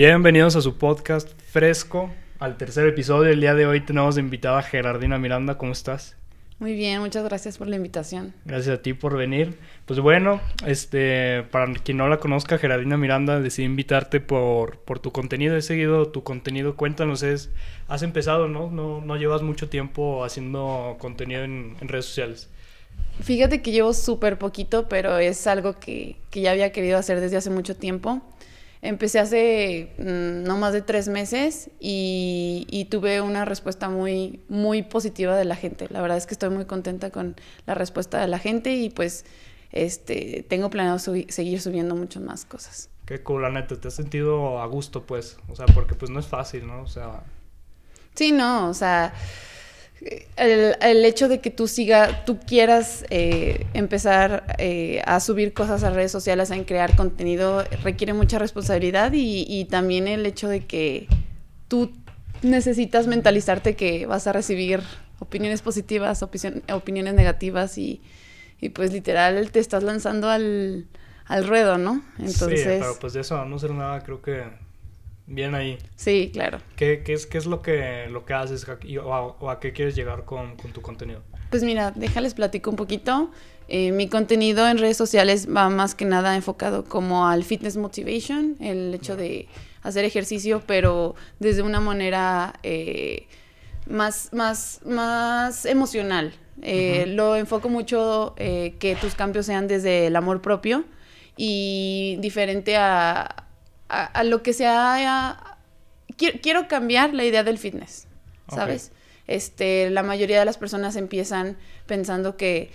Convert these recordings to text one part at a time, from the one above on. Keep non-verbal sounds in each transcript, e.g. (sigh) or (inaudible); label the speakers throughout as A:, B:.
A: Bienvenidos a su podcast fresco, al tercer episodio. El día de hoy tenemos de invitada a Gerardina Miranda. ¿Cómo estás?
B: Muy bien, muchas gracias por la invitación.
A: Gracias a ti por venir. Pues bueno, este, para quien no la conozca, Gerardina Miranda, decidí invitarte por, por tu contenido. He seguido tu contenido. Cuéntanos, es, has empezado, ¿no? No, no llevas mucho tiempo haciendo contenido en, en redes sociales.
B: Fíjate que llevo súper poquito, pero es algo que, que ya había querido hacer desde hace mucho tiempo. Empecé hace mm, no más de tres meses y, y, tuve una respuesta muy, muy positiva de la gente. La verdad es que estoy muy contenta con la respuesta de la gente y pues este, tengo planeado seguir subiendo muchas más cosas.
A: Qué cool, la neta, te has sentido a gusto pues, o sea, porque pues no es fácil, ¿no? O sea...
B: Sí, no, o sea el, el, hecho de que tú siga, tú quieras eh, empezar eh, a subir cosas a redes sociales, a crear contenido, requiere mucha responsabilidad y, y, también el hecho de que tú necesitas mentalizarte que vas a recibir opiniones positivas, opiniones negativas y, y, pues literal te estás lanzando al, al ruedo, ¿no?
A: Entonces... Sí, pero pues de eso no ser nada creo que bien ahí.
B: Sí, claro.
A: ¿Qué, qué es, qué es lo, que, lo que haces o a, o a qué quieres llegar con, con, tu contenido?
B: Pues mira, déjales platico un poquito. Eh, mi contenido en redes sociales va más que nada enfocado como al fitness motivation, el hecho de hacer ejercicio, pero desde una manera eh, más, más, más emocional. Eh, Lo enfoco mucho eh, que tus cambios sean desde el amor propio y diferente a, a, lo que sea... Quiero, quiero, cambiar la idea del fitness, ¿sabes? Este, la mayoría de las personas empiezan pensando que,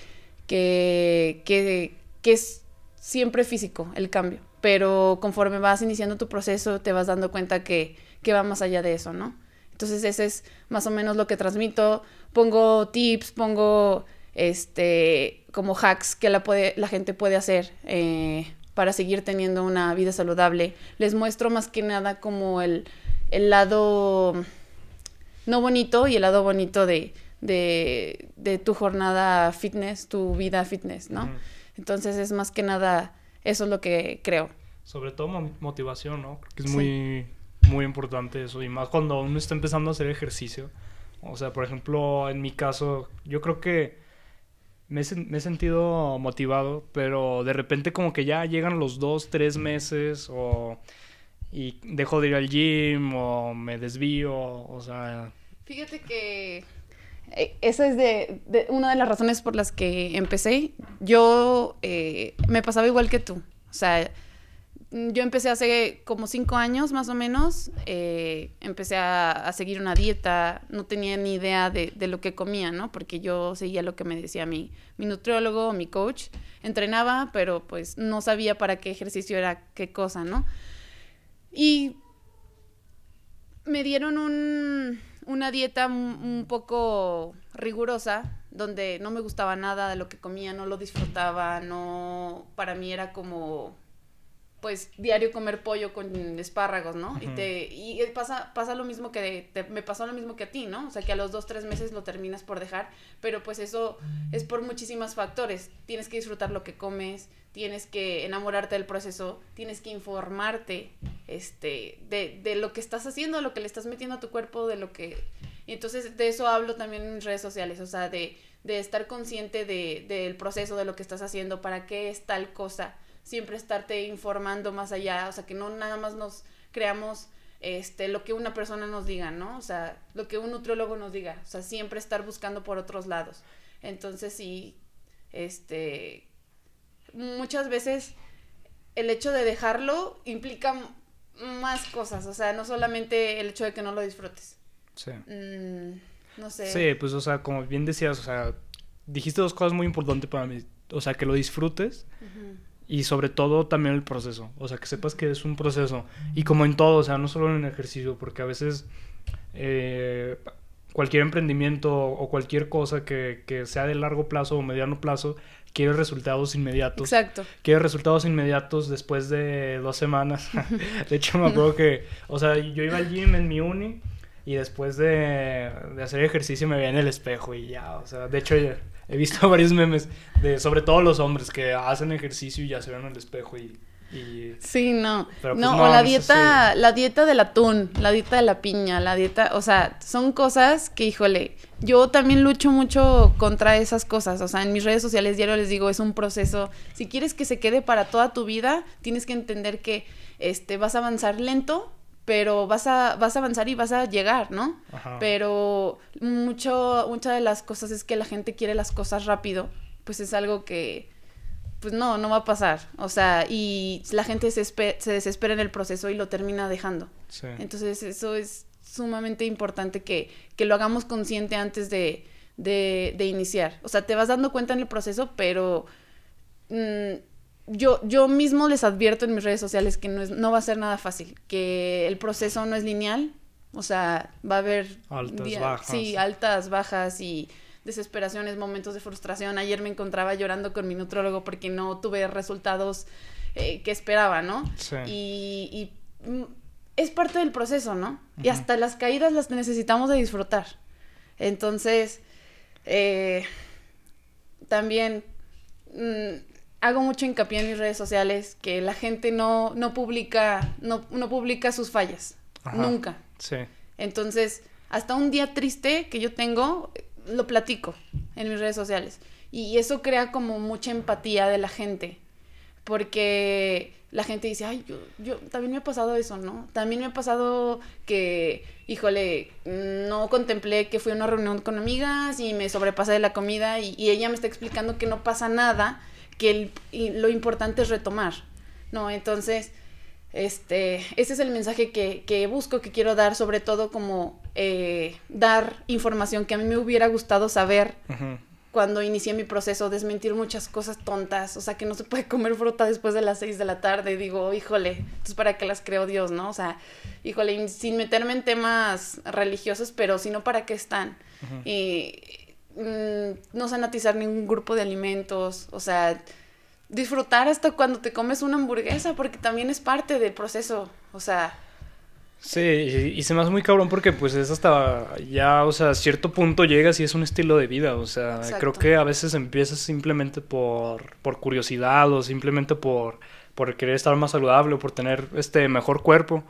B: que, que, que es siempre físico el cambio, pero conforme vas iniciando tu proceso te vas dando cuenta que, que va más allá de eso, ¿no? Entonces ese es más o menos lo que transmito. Pongo tips, pongo este como hacks que la, puede, la gente puede hacer eh, para seguir teniendo una vida saludable. Les muestro más que nada como el, el lado no bonito y el lado bonito de, de, de tu jornada fitness, tu vida fitness, ¿no? Entonces es más que nada, eso es lo que creo.
A: Sobre todo motivación, ¿no? que es muy, muy importante eso. Y más cuando uno está empezando a hacer ejercicio. O sea, por ejemplo, en mi caso, yo creo que me he, me he, sentido motivado, pero de repente como que ya llegan los dos, tres meses o y dejo de ir al gym o me desvío, o sea...
B: Fíjate que eh, esa es de, de, una de las razones por las que empecé. Yo eh, me pasaba igual que tú, o sea, yo empecé hace como cinco años más o menos, eh, empecé a, seguir una dieta, no tenía ni idea de, lo que comía, ¿no? Porque yo seguía lo que me decía mi, mi nutriólogo, mi coach, entrenaba, pero pues no sabía para qué ejercicio era qué cosa, ¿no? Y me dieron un, una dieta un, un poco rigurosa, donde no me gustaba nada de lo que comía, no lo disfrutaba, no, para mí era como pues diario comer pollo con espárragos, ¿no? Uh -huh. Y te y pasa pasa lo mismo que te, me pasó lo mismo que a ti, ¿no? O sea, que a los dos tres meses lo terminas por dejar, pero pues eso es por muchísimos factores. Tienes que disfrutar lo que comes, tienes que enamorarte del proceso, tienes que informarte, este, de, de lo que estás haciendo, de lo que le estás metiendo a tu cuerpo, de lo que y entonces de eso hablo también en redes sociales, o sea, de, de estar consciente de, del proceso, de lo que estás haciendo, para qué es tal cosa siempre estarte informando más allá, o sea, que no nada más nos creamos este, lo que una persona nos diga, ¿no? O sea, lo que un nutriólogo nos diga, o sea, siempre estar buscando por otros lados. Entonces, sí, este, muchas veces el hecho de dejarlo implica más cosas, o sea, no solamente el hecho de que no lo disfrutes.
A: Sí.
B: Mm, no sé.
A: Sí, pues, o sea, como bien decías, o sea, dijiste dos cosas muy importantes para mí, o sea, que lo disfrutes. Uh -huh y sobre todo también el proceso, o sea, que sepas que es un proceso y como en todo, o sea, no solo en el ejercicio, porque a veces eh, cualquier emprendimiento o cualquier cosa que, que, sea de largo plazo o mediano plazo quiere resultados inmediatos.
B: Exacto.
A: Quiere resultados inmediatos después de dos semanas. (laughs) de hecho, me acuerdo que, o sea, yo iba al gym en mi uni y después de, de hacer ejercicio me veía en el espejo y ya, o sea, de hecho he visto (laughs) varios memes de sobre todo los hombres que hacen ejercicio y ya se ven en el espejo y Y...
B: Sí, no.
A: Pero, pues,
B: no,
A: no,
B: o la
A: no
B: dieta, la dieta del atún, la dieta de la piña, la dieta, o sea, son cosas que, híjole, yo también lucho mucho contra esas cosas. O sea, en mis redes sociales diario les digo, es un proceso. Si quieres que se quede para toda tu vida, tienes que entender que este, vas a avanzar lento, pero vas a, vas a avanzar y vas a llegar, ¿no?
A: Ajá.
B: Pero mucho, muchas de las cosas es que la gente quiere las cosas rápido, pues es algo que, pues no, no va a pasar. O sea, y la gente se, se desespera en el proceso y lo termina dejando.
A: Sí.
B: Entonces eso es sumamente importante que, que lo hagamos consciente antes de, de, de iniciar. O sea, te vas dando cuenta en el proceso, pero mm, yo, yo mismo les advierto en mis redes sociales que no, es, no va a ser nada fácil, que el proceso no es lineal, o sea, va a haber...
A: Altas,
B: día-
A: bajas.
B: Sí, altas, bajas y desesperaciones, momentos de frustración. Ayer me encontraba llorando con mi nutrólogo porque no tuve resultados eh, que esperaba, ¿no?
A: Sí.
B: Y, y, mm, es parte del proceso, ¿no? Y hasta las caídas las necesitamos de disfrutar. Entonces, eh, también mm, hago mucho hincapié en mis redes sociales que la gente no, no publica, no, no publica sus fallas.
A: Ajá.
B: Nunca.
A: Sí.
B: Entonces, hasta un día triste que yo tengo, lo platico en mis redes sociales. Y eso crea como mucha empatía de la gente. Porque la gente dice, ay, yo, yo, también me ha pasado eso, ¿no? También me ha pasado que, híjole, no contemplé que fui a una reunión con amigas y me sobrepasé de la comida y, y ella me está explicando que no pasa nada, que el- y lo importante es retomar, ¿no? Entonces, este, ese es el mensaje que, que busco, que quiero dar, sobre todo como eh, dar información que a mí me hubiera gustado saber cuando inicié mi proceso, desmentir muchas cosas tontas, o sea, que no se puede comer fruta después de las 6 de la tarde, digo, híjole, entonces para qué las creo Dios, ¿no? O sea, híjole, sin meterme en temas religiosos, pero sino para qué están. Y mm, no sanatizar ningún grupo de alimentos, o sea, disfrutar hasta cuando te comes una hamburguesa, porque también es parte del proceso, o sea,
A: Sí, y, y se me hace muy cabrón porque pues es hasta ya, o sea, a cierto punto llegas y es un estilo de vida, o sea,
B: Exacto.
A: creo que a veces empiezas simplemente por, por curiosidad o simplemente por, por querer estar más saludable o por tener este mejor cuerpo,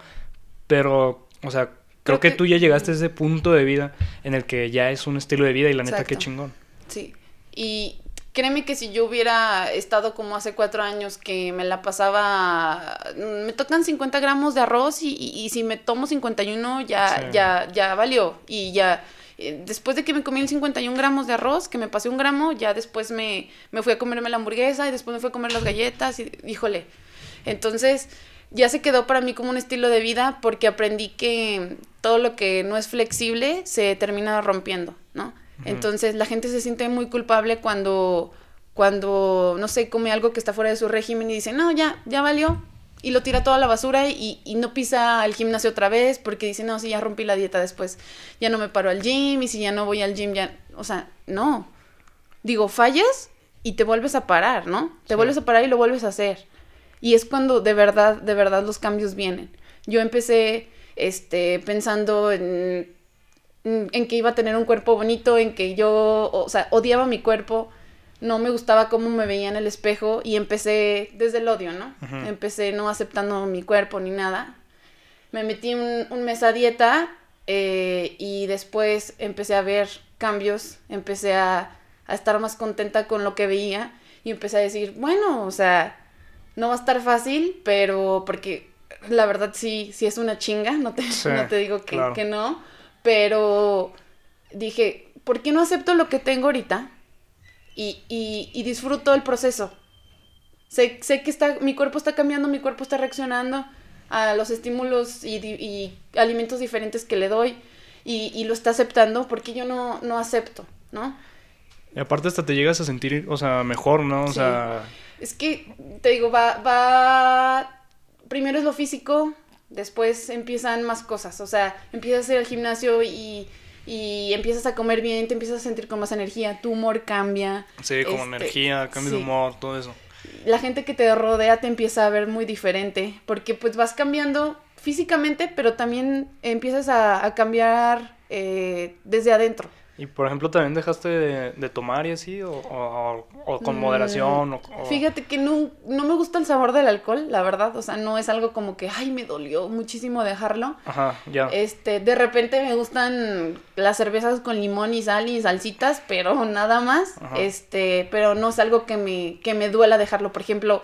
A: pero, o sea, creo,
B: Creo
A: que,
B: que-
A: tú ya llegaste a ese punto de vida en el que ya es un estilo de vida y la neta qué chingón.
B: Sí, y créeme que si yo hubiera estado como hace cuatro años que me la pasaba, me tocan 50 gramos de arroz y, y- y si me tomo 51 ya,
A: Sí.
B: ya, ya valió. Y ya, eh, después de que me comí el 51 gramos de arroz, que me pasé un gramo, ya después me, me fui a comerme la hamburguesa y después me fui a comer las galletas y híjole. Entonces ya se quedó para mí como un estilo de vida porque aprendí que todo lo que no es flexible se termina rompiendo, ¿no? Entonces la gente se siente muy culpable cuando, cuando, no sé, come algo que está fuera de su régimen y dice, no, ya, ya valió. Y lo tira toda la basura y, y no pisa al gimnasio otra vez porque dice, no, si ya rompí la dieta después, ya no me paro al gym y si ya no voy al gym, ya, o sea, no. Digo, fallas y te vuelves a parar, ¿no? Te
A: Sí.
B: vuelves a parar y lo vuelves a hacer. Y es cuando de verdad, de verdad los cambios vienen. Yo empecé este, pensando en, en que iba a tener un cuerpo bonito, en que yo, o sea, odiaba mi cuerpo, no me gustaba cómo me veía en el espejo y empecé desde el odio, ¿no? Empecé no aceptando mi cuerpo ni nada. Me metí un, un mes a dieta eh, y después empecé a ver cambios, empecé a, a estar más contenta con lo que veía y empecé a decir, bueno, o sea, no va a estar fácil, pero porque la verdad sí, sí es una chinga, no te,
A: Sí,
B: no te digo que,
A: claro.
B: que no, pero dije, ¿por qué no acepto lo que tengo ahorita? Y, y, y disfruto el proceso. Sé, sé que está, mi cuerpo está cambiando, mi cuerpo está reaccionando a los estímulos y, alimentos diferentes que le doy y, y lo está aceptando porque yo no, no acepto, ¿no?
A: Y aparte hasta te llegas a sentir, o sea, mejor, ¿no? O
B: Sí.
A: sea,
B: Es que, te digo, va, va, primero es lo físico, después empiezan más cosas, o sea, empiezas a ir al gimnasio y, y empiezas a comer bien, te empiezas a sentir con más energía, tu humor cambia.
A: sí, como
B: Este,
A: energía, cambio de humor, todo eso.
B: La gente que te rodea te empieza a ver muy diferente, porque pues vas cambiando físicamente, pero también empiezas a, a cambiar eh, desde adentro.
A: ¿Y por ejemplo también dejaste de, tomar y así? ¿O, o, con moderación? O,
B: Fíjate que no, no me gusta el sabor del alcohol, la verdad. O sea, no es algo como que, ay, me dolió muchísimo dejarlo.
A: Ajá, ya.
B: Este, de repente me gustan las cervezas con limón y sal y salsitas, pero nada más. Este, pero no es algo que me, que me duela dejarlo. Por ejemplo,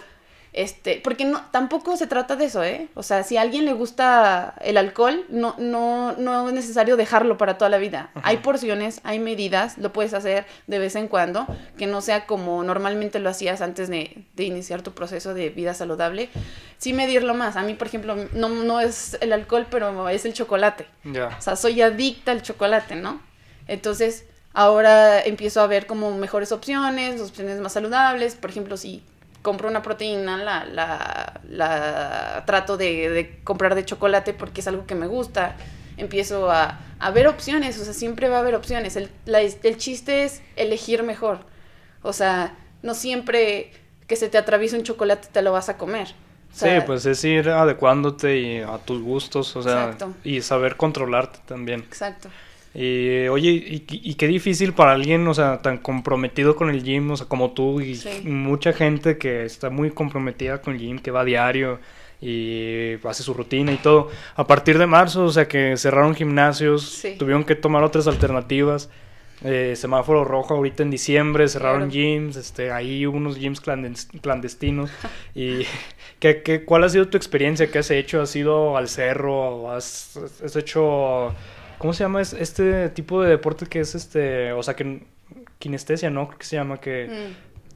B: este, porque no, tampoco se trata de eso, ¿eh? O sea, si a alguien le gusta el alcohol, no, no, no es necesario dejarlo para toda la vida. Hay porciones, hay medidas, lo puedes hacer de vez en cuando, que no sea como normalmente lo hacías antes de, iniciar tu proceso de vida saludable. Sí medirlo más. A mí, por ejemplo, no, no es el alcohol, pero es el chocolate. O sea, soy adicta al chocolate, ¿no? Entonces, ahora empiezo a ver como mejores opciones, opciones más saludables. Por ejemplo, si compro una proteína, la, la, la trato de, de, comprar de chocolate porque es algo que me gusta. Empiezo a, a ver opciones, o sea, siempre va a haber opciones. El, el chiste es elegir mejor. O sea, no siempre que se te atraviesa un chocolate te lo vas a comer.
A: sí, pues es ir adecuándote y a tus gustos, o sea, y saber controlarte también.
B: Exacto.
A: Y oye, y, qué difícil para alguien, o sea, tan comprometido con el gym, o sea, como tú y mucha gente que está muy comprometida con el gym, que va a diario y hace su rutina y todo. A partir de marzo, o sea, que cerraron gimnasios, tuvieron que tomar otras alternativas. Eh, semáforo rojo ahorita en diciembre, cerraron gyms, este, ahí unos gyms clandestinos. (laughs) y ¿qué, qué, cuál ha sido tu experiencia? ¿Qué has hecho? ¿Has ido al cerro? ¿Has, has hecho ¿Cómo se llama este tipo de deporte que es este, o sea, que kinestesia, ¿no? Creo que se llama que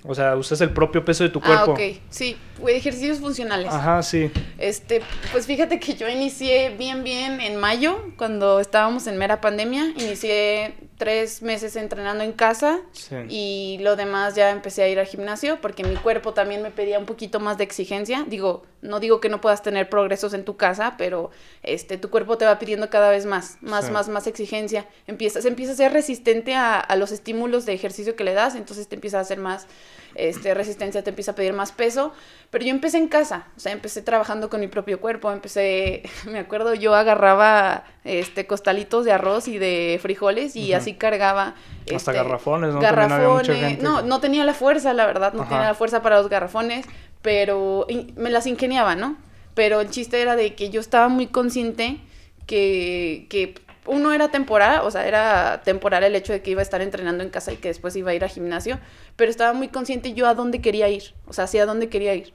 A: mm. o sea, usas el propio peso de tu ah, cuerpo.
B: Ah, ok. Sí, ejercicios funcionales.
A: Ajá, sí.
B: Este, pues fíjate que yo inicié bien bien en mayo, cuando estábamos en mera pandemia, inicié tres meses entrenando en casa y lo demás ya empecé a ir al gimnasio porque mi cuerpo también me pedía un poquito más de exigencia. Digo, no digo que no puedas tener progresos en tu casa, pero este, tu cuerpo te va pidiendo cada vez más, más, más, más exigencia. Empiezas, empieza a ser resistente a, a, los estímulos de ejercicio que le das, entonces te empieza a hacer más este, resistencia, te empieza a pedir más peso. Pero yo empecé en casa, o sea, empecé trabajando con mi propio cuerpo, empecé, (laughs) me acuerdo, yo agarraba este, costalitos de arroz y de frijoles y así cargaba.
A: Hasta este, garrafones, ¿no?
B: Garrafones, no, no tenía la fuerza, la verdad, no tenía la fuerza para los garrafones, pero me las ingeniaba, ¿no? Pero el chiste era de que yo estaba muy consciente que, que uno era temporal, o sea, era temporal el hecho de que iba a estar entrenando en casa y que después iba a ir al gimnasio, pero estaba muy consciente yo a dónde quería ir, o sea, hacia dónde quería ir.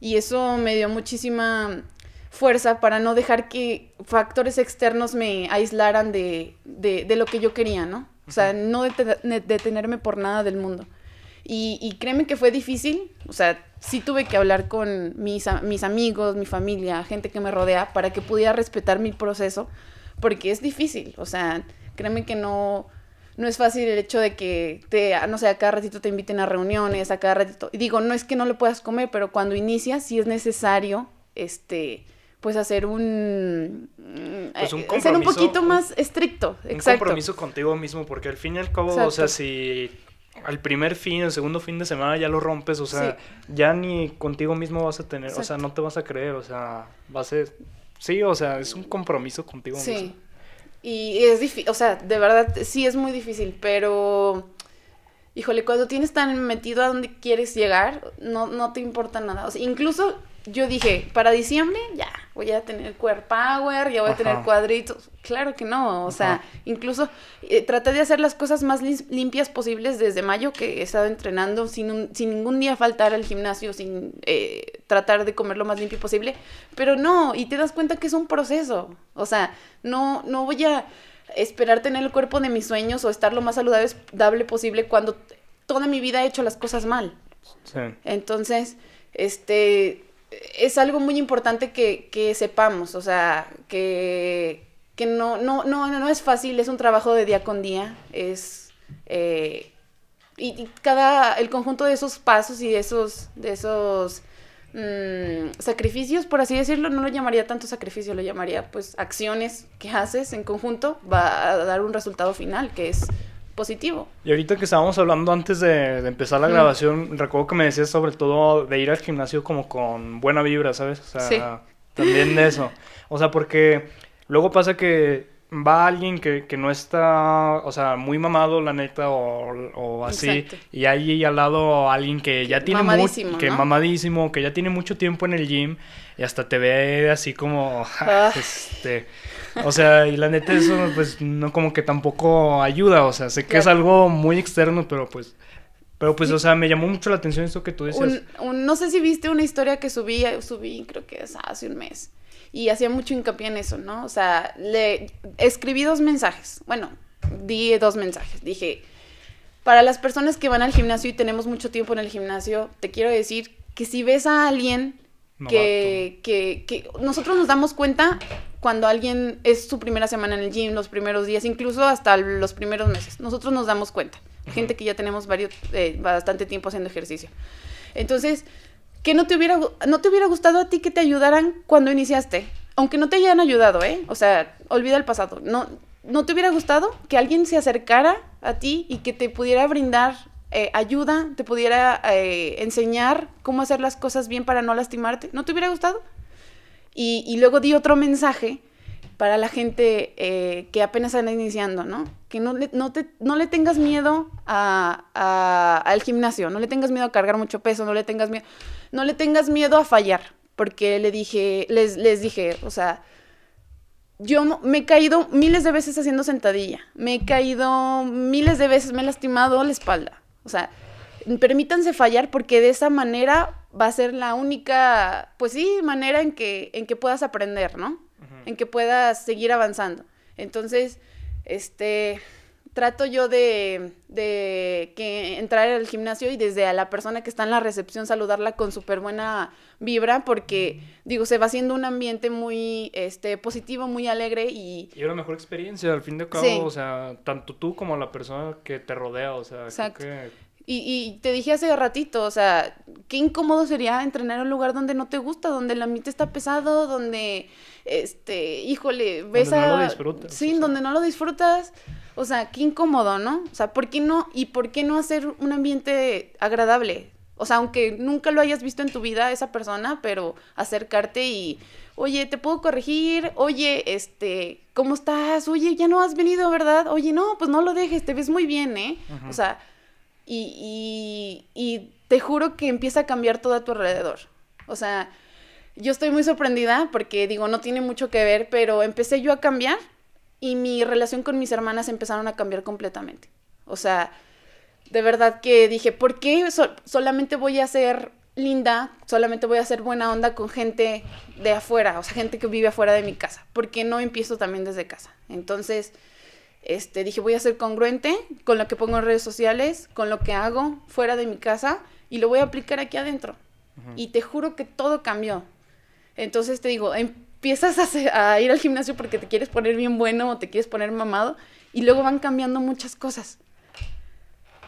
B: Y eso me dio muchísima fuerza para no dejar que factores externos me aislaran de, de, lo que yo quería, ¿no? O sea, no detenerme por nada del mundo. Y, y, créeme que fue difícil, o sea, sí tuve que hablar con mis, mis amigos, mi familia, gente que me rodea, para que pudiera respetar mi proceso, porque es difícil, o sea, créeme que no, no es fácil el hecho de que te, no sé, a cada ratito te inviten a reuniones, a cada ratito, y digo, no es que no lo puedas comer, pero cuando inicias sí es necesario, este, pues hacer un, pues un eh, ser un poquito más estricto,
A: un compromiso contigo mismo, porque al fin y al cabo, o sea, si al primer fin, el segundo fin de semana ya lo rompes, o sea, ya ni contigo mismo vas a tener, o sea, no te vas a creer, o sea, va a ser Sí, o sea, es un compromiso contigo
B: sí. Sí. Y es difícil, o sea, de verdad, sí es muy difícil, pero híjole, cuando tienes tan metido a donde quieres llegar, no, no te importa nada. O sea, incluso yo dije, para diciembre ya voy a tener core power, ya voy a tener cuadritos. Claro que no, o sea, incluso eh, traté de hacer las cosas más limpias posibles desde mayo que he estado entrenando sin, sin ningún día faltar al gimnasio, sin eh, tratar de comer lo más limpio posible, pero no, y te das cuenta que es un proceso, o sea, no, no voy a esperar tener el cuerpo de mis sueños o estar lo más saludable posible cuando toda mi vida he hecho las cosas mal. Sí. Entonces, este es algo muy importante que, que sepamos, o sea, que, que no, no, no, no es fácil, es un trabajo de día con día, es... Eh, y, cada, el conjunto de esos pasos y de esos, de esos mm, sacrificios, por así decirlo, no lo llamaría tanto sacrificio, lo llamaría pues acciones que haces en conjunto, va a dar un resultado final, que es positivo.
A: Y ahorita que estábamos hablando antes de, empezar la grabación, recuerdo que me decías sobre todo de ir al gimnasio como con buena vibra, ¿sabes? O sea, también de eso. O sea, porque luego pasa que va alguien que, que no está, o sea, muy mamado, la neta, o, o así,
B: Exacto.
A: y hay al lado alguien que ya tiene
B: Mamadísimo,
A: que
B: ¿no?
A: mamadísimo, que ya tiene mucho tiempo en el gym, y hasta te ve así como, (laughs)
B: Ah.
A: este, o sea, y la neta eso, pues, no como que tampoco ayuda, o sea, sé que es algo muy externo, pero pues, pero pues, o sea, me llamó mucho la atención esto que tú decías.
B: Un- un- no sé si viste una historia que subí, subí creo que es hace un mes. Y hacía mucho hincapié en eso, ¿no? O sea, le escribí dos mensajes. Bueno, di dos mensajes. Dije, para las personas que van al gimnasio y tenemos mucho tiempo en el gimnasio, te quiero decir que si ves a alguien que, que, que nosotros nos damos cuenta cuando alguien es su primera semana en el gym, los primeros días, incluso hasta los primeros meses. Nosotros nos damos cuenta. Gente que ya tenemos varios, eh, bastante tiempo haciendo ejercicio. Entonces, que no te hubiera no te hubiera gustado a ti que te ayudaran cuando iniciaste, aunque no te hayan ayudado, ¿eh? O sea, olvida el pasado. No no te hubiera gustado que alguien se acercara a ti y que te pudiera brindar eh, ayuda, te pudiera eh, enseñar cómo hacer las cosas bien para no lastimarte. ¿No te hubiera gustado? Y, luego di otro mensaje para la gente eh, que apenas anda iniciando, ¿no? Que no le, no te, no le tengas miedo a, a- al gimnasio, no le tengas miedo a cargar mucho peso, no le tengas miedo, no le tengas miedo a fallar, porque le dije, les, les dije, o sea, yo me he caído miles de veces haciendo sentadilla, me he caído miles de veces, me he lastimado la espalda, o sea, permítanse fallar porque de esa manera va a ser la única, pues sí, manera en que, en que puedas aprender, ¿no? En que puedas seguir avanzando. Entonces, este, trato yo de, de que entrar al gimnasio y desde a la persona que está en la recepción saludarla con súper buena vibra porque, digo, se va haciendo un ambiente muy, este, positivo, muy alegre y...
A: Y una mejor experiencia, al fin de cabo,
B: Sí.
A: o sea, tanto tú como la persona que te rodea, o sea, creo
B: Exacto.
A: que...
B: Y, y te dije hace ratito, o sea, qué incómodo sería entrenar en un lugar donde no te gusta, donde el ambiente está pesado, donde, este, híjole, ves
A: Donde no lo disfrutas,
B: Sí,
A: o sea.
B: donde no lo disfrutas. O sea, qué incómodo, ¿no? O sea, ¿por qué no? ¿Y por qué no hacer un ambiente agradable? O sea, aunque nunca lo hayas visto en tu vida esa persona, pero acercarte y, oye, ¿te puedo corregir? Oye, este, ¿cómo estás? Oye, ya no has venido, ¿verdad? Oye, no, pues no lo dejes, te ves muy bien, ¿eh? O sea, y, y, y te juro que empieza a cambiar todo a tu alrededor. O sea, yo estoy muy sorprendida porque digo, no tiene mucho que ver, pero empecé yo a cambiar y mi relación con mis hermanas empezaron a cambiar completamente. O sea, de verdad que dije, ¿por qué so- solamente voy a ser linda, solamente voy a ser buena onda con gente de afuera, o sea, gente que vive afuera de mi casa? ¿Por qué no empiezo también desde casa? Entonces, este, dije, voy a ser congruente con lo que pongo en redes sociales, con lo que hago fuera de mi casa y lo voy a aplicar aquí adentro. Y te juro que todo cambió. Entonces te digo, empiezas a, a ir al gimnasio porque te quieres poner bien bueno o te quieres poner mamado y luego van cambiando muchas cosas.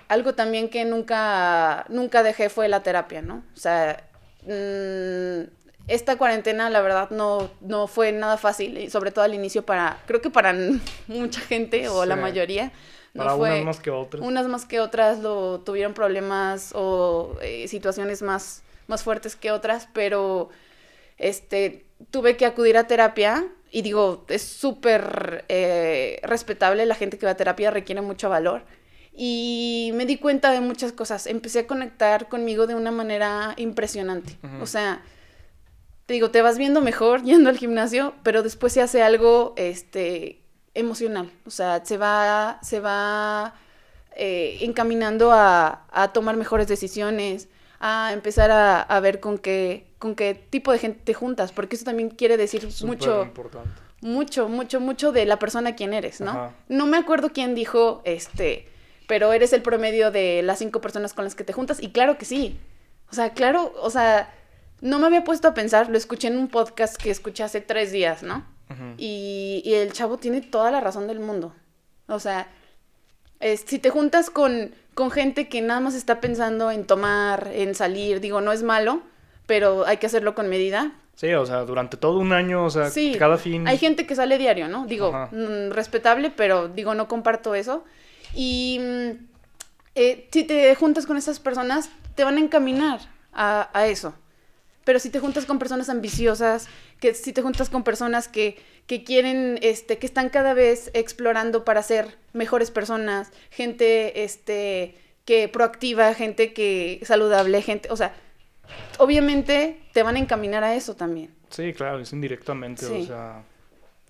B: Algo también que nunca, nunca dejé fue la terapia, ¿no? O sea, mm, esta cuarentena la verdad no, no fue nada fácil, y sobre todo al inicio para, creo que para (laughs) mucha gente o la
A: Sí.
B: mayoría. No
A: Para
B: fue,
A: unas más que otras.
B: unas más que otras lo tuvieron problemas o eh, situaciones más, más fuertes que otras, pero este, tuve que acudir a terapia y digo, es súper eh, respetable, la gente que va a terapia requiere mucho valor. Y me di cuenta de muchas cosas, empecé a conectar conmigo de una manera impresionante. O sea, te digo, te vas viendo mejor (laughs) yendo al gimnasio, pero después se hace algo este, emocional. O sea, se va, se va eh, encaminando a, a tomar mejores decisiones, a empezar a, a ver con qué, con qué tipo de gente te juntas, porque eso también quiere decir
A: Súper
B: mucho,
A: importante.
B: mucho, mucho, mucho de la persona quien eres, ¿no?
A: Ajá.
B: No me acuerdo quién dijo, este, pero eres el promedio de las cinco personas con las que te juntas, y claro que sí. O sea, claro, o sea, no me había puesto a pensar, lo escuché en un podcast que escuché hace tres días, ¿no? Y, y el chavo tiene toda la razón del mundo. O sea, es- si te juntas con, con gente que nada más está pensando en tomar, en salir, digo, no es malo, pero hay que hacerlo con medida.
A: Sí, o sea, durante todo un año, o sea,
B: Sí,
A: cada fin...
B: Hay gente que sale diario, ¿no? Digo, mm, respetable, pero digo, no comparto eso. Y mm, eh, si te juntas con esas personas, te van a encaminar a, a eso. pero si te juntas con personas ambiciosas, que si te juntas con personas que, que quieren, este, que están cada vez explorando para ser mejores personas, gente, este, que proactiva, gente que saludable, gente, o sea, obviamente te van a encaminar a eso también.
A: Sí, claro, es indirectamente, o sea,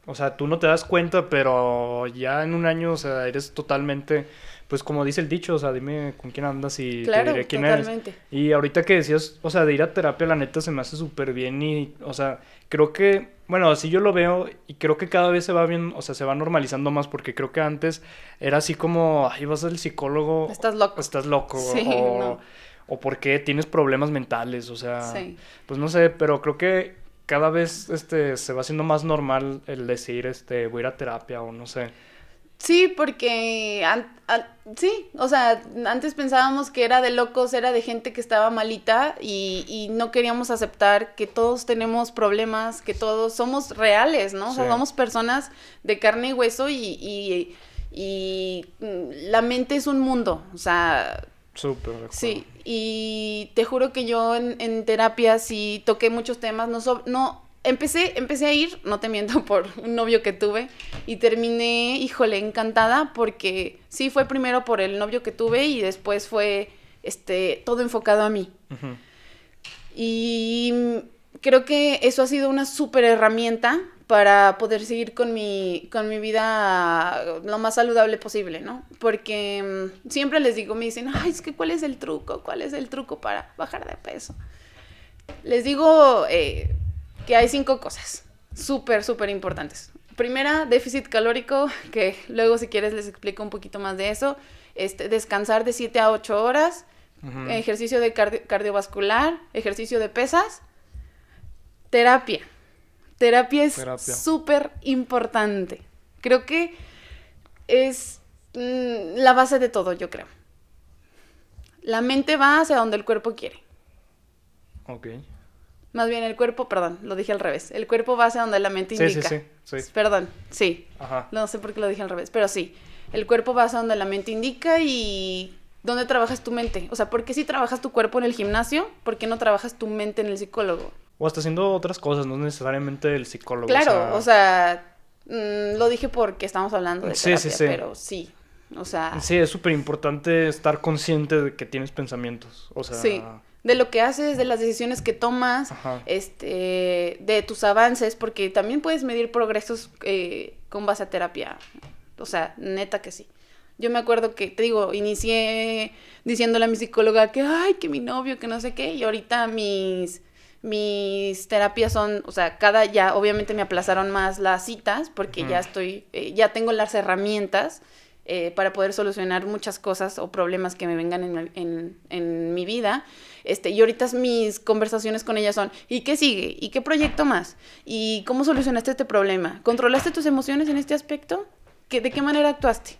A: o sea, tú no te das cuenta, pero ya en un año, o sea, eres totalmente pues como dice el dicho, o sea, dime con quién andas y te diré quién totalmente. eres. Y ahorita que decías, o sea, de ir a terapia, la neta se me hace súper bien y, o sea, creo que, bueno, así yo lo veo y creo que cada vez se va bien, o sea, se va normalizando más porque creo que antes era así como, ay, vas al psicólogo.
B: Estás loco.
A: Estás loco. (laughs) Sí, o, no. O porque tienes problemas mentales, o sea, sí. pues no sé, pero creo que cada vez este se va haciendo más normal el decir este voy a ir a terapia o no sé.
B: Sí, porque sí, o sea, antes pensábamos que era de locos, era de gente que estaba malita y, no queríamos aceptar que todos tenemos problemas, que todos somos reales, ¿no? O sea, somos personas de carne y hueso y, y, la mente es un mundo, o sea...
A: Súper.
B: Sí, y te juro que yo en, en terapia sí toqué muchos temas, no, no empecé, empecé a ir, no te miento, (laughs) por un novio que tuve y terminé, híjole, encantada porque sí fue primero por el novio que tuve y después fue este todo enfocado a mí. Y creo que eso ha sido una súper herramienta para poder seguir con mi, con mi vida lo más saludable posible, ¿no? Porque mm, siempre les digo, me dicen, ay, es que ¿cuál es el truco? ¿Cuál es el truco para bajar de peso? Les digo, eh, que hay cinco cosas súper, súper importantes. Primera, déficit calórico, que luego si quieres les explico un poquito más de eso. Este, descansar de 7 a 8 horas, ejercicio de cardiovascular, ejercicio de pesas, terapia. Terapia es súper importante. Creo que es mm, la base de todo, yo creo. La mente va hacia donde el cuerpo quiere.
A: Ok.
B: Más bien el cuerpo, perdón, lo dije al revés. El cuerpo va hacia donde la mente indica. Sí, sí, sí. Perdón, sí. Ajá. No sé por qué lo dije al revés, pero sí. El cuerpo va hacia donde la mente indica y ¿dónde trabajas tu mente? O sea, ¿por qué si trabajas tu cuerpo en el gimnasio? ¿Por qué no trabajas tu mente en el psicólogo?
A: O hasta haciendo otras cosas, no necesariamente el psicólogo.
B: Claro, o sea, mm, lo dije porque estamos hablando de terapia, sí, sí, sí. pero sí. O sea...
A: Sí, es súper importante estar consciente de que tienes pensamientos. O sea...
B: Sí de lo que haces, de las decisiones que tomas, este, de tus avances, porque también puedes medir progresos eh, con base a terapia. O sea, neta que sí. Yo me acuerdo que, te digo, inicié diciéndole a mi psicóloga que, ay, que mi novio, que no sé qué, y ahorita mis, mis terapias son, o sea, cada ya, obviamente me aplazaron más las citas, porque ya estoy, eh, ya tengo las herramientas eh, para poder solucionar muchas cosas o problemas que me vengan en, en, en mi vida. Este, y ahorita mis conversaciones con ella son, ¿y qué sigue? ¿Y qué proyecto más? ¿Y cómo solucionaste este problema? ¿Controlaste tus emociones en este aspecto? ¿Qué, ¿De qué manera actuaste?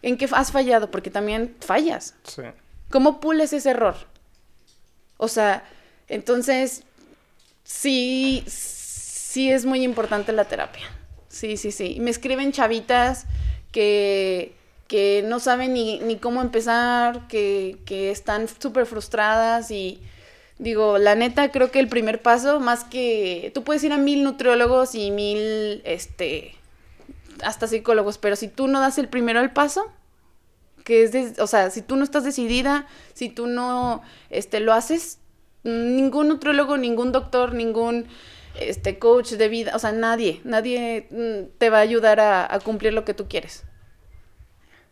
B: ¿En qué has fallado? Porque también fallas. Sí. ¿Cómo pules ese error? O sea, entonces, sí, sí es muy importante la terapia. Sí, sí, sí. Me escriben chavitas que que no saben ni, ni cómo empezar, que, que están súper frustradas y digo, la neta creo que el primer paso, más que tú puedes ir a mil nutriólogos y mil, este, hasta psicólogos, pero si tú no das el primero el paso, que es, o sea, si tú no estás decidida, si tú no, este, lo haces, ningún nutriólogo, ningún doctor, ningún, este, coach de vida, o sea, nadie, nadie mm, te va a ayudar a, a cumplir lo que tú quieres.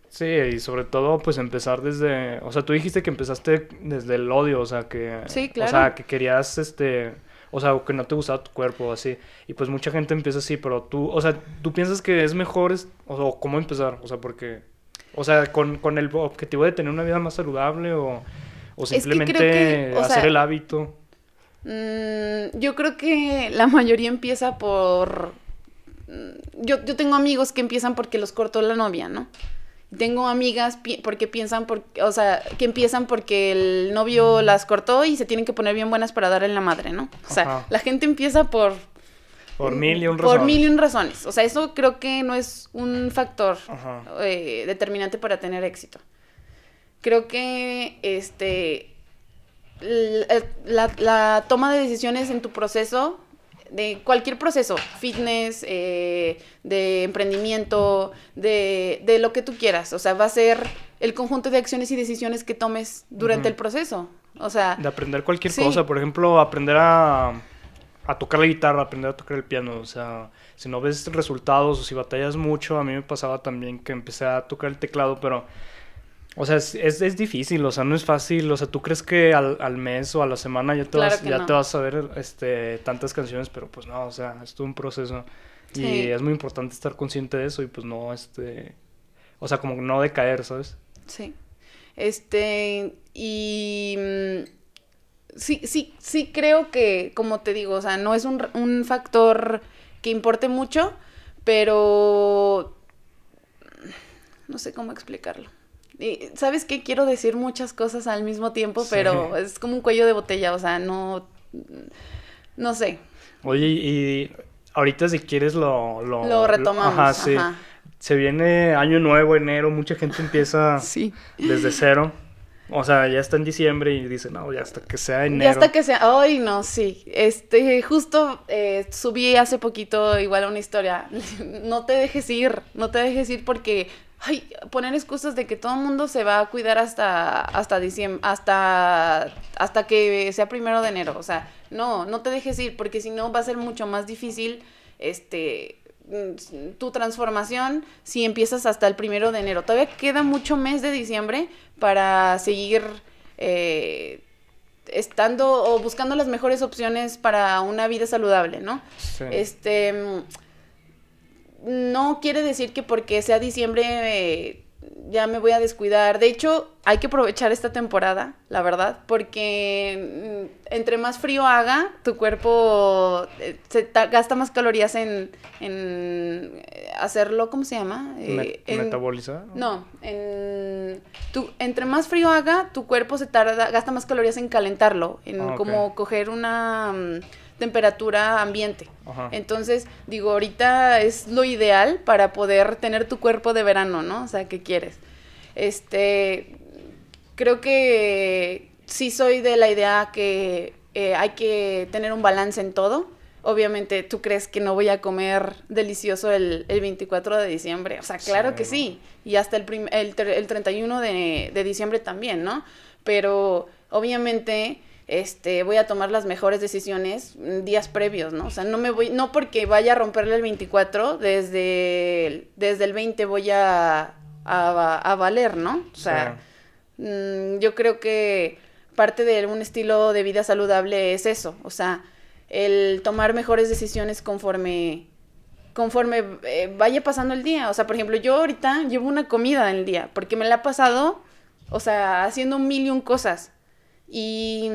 A: Sí, y sobre todo, pues empezar desde, o sea, tú dijiste que empezaste desde el odio, o sea, que,
B: sí, claro.
A: o sea, que querías, este, o sea, que no te gustaba tu cuerpo, así, y pues mucha gente empieza así, pero tú, o sea, tú piensas que es mejor, es, o, cómo empezar, o sea, porque, o sea, con, con el objetivo de tener una vida más saludable o, o simplemente hacer el hábito.
B: Mm, yo creo que la mayoría empieza por, mm, yo, yo tengo amigos que empiezan porque los cortó la novia, ¿no? Tengo amigas porque piensan, por, o sea, que empiezan porque el novio las cortó y se tienen que poner bien buenas para darle la madre, ¿no? O sea, la gente empieza por...
A: Por mil y un razones.
B: Por mil y un razones. O sea, eso creo que no es un factor eh, determinante para tener éxito. Creo que, este, la, la toma de decisiones en tu proceso de cualquier proceso, fitness, eh, de emprendimiento, de, de, lo que tú quieras. O sea, va a ser el conjunto de acciones y decisiones que tomes durante el proceso. O sea...
A: De aprender cualquier cosa, por ejemplo, aprender a, a tocar la guitarra, aprender a tocar el piano. O sea, si no ves resultados o si batallas mucho, a mí me pasaba también que empecé a tocar el teclado, pero o sea, es, es, difícil, o sea, no es fácil. O sea, tú crees que al, al mes o a la semana ya te, vas, ya te vas a ver este, tantas canciones, pero pues no, o sea, es todo un proceso. Y es muy importante estar consciente de eso y pues no, este, o sea, como no decaer, ¿sabes?
B: Sí. Este, y mm, sí, sí, sí creo que, como te digo, o sea, no es un, un factor que importe mucho, pero no sé cómo explicarlo. Y, ¿Sabes qué? Quiero decir muchas cosas al mismo tiempo, pero es como un cuello de botella, o sea, no... No sé.
A: Oye, y ahorita si quieres lo...
B: Lo, retomamos.
A: ajá, sí. Se viene año nuevo, enero, mucha gente empieza sí. desde cero. O sea, ya está en diciembre y dice, no, ya hasta que sea enero.
B: Ya hasta que sea, ay, no, sí. Este, justo eh, subí hace poquito igual una historia. (laughs) no te dejes ir, no te dejes ir porque ay, poner excusas de que todo el mundo se va a cuidar hasta, hasta diciembre, hasta, hasta que sea primero de enero. O sea, no, no te dejes ir, porque si no va a ser mucho más difícil, este, tu transformación si empiezas hasta el primero de enero. Todavía queda mucho mes de diciembre para seguir eh, estando o buscando las mejores opciones para una vida saludable, ¿no? Este no quiere decir que porque sea diciembre eh, ya me voy a descuidar. De hecho, hay que aprovechar esta temporada, la verdad, porque mm, entre más frío haga, tu cuerpo eh, se gasta más calorías en, en eh, hacerlo, ¿cómo se llama?
A: ¿Metabolizar?
B: No, en, tu, entre más frío haga, tu cuerpo se tarda, gasta más calorías en calentarlo, en ah, como coger una... Mm, temperatura ambiente. Entonces, digo, ahorita es lo ideal para poder tener tu cuerpo de verano, ¿no? O sea, ¿qué quieres? Este, creo que sí soy de la idea que eh, hay que tener un balance en todo. Obviamente, ¿tú crees que no voy a comer delicioso el, el 24 de diciembre? O sea, claro que sí. Y hasta el, el, el 31 de, de diciembre también, ¿no? Pero obviamente este, voy a tomar las mejores decisiones días previos, ¿no? O sea, no me voy, no porque vaya a romperle el 24, desde el, desde el 20 voy a, a, valer, ¿no? O sea, mm, yo creo que parte de un estilo de vida saludable es eso, o sea, el tomar mejores decisiones conforme conforme eh, vaya pasando el día. O sea, por ejemplo, yo ahorita llevo una comida en el día, porque me la ha pasado, o sea, haciendo un millón cosas. Y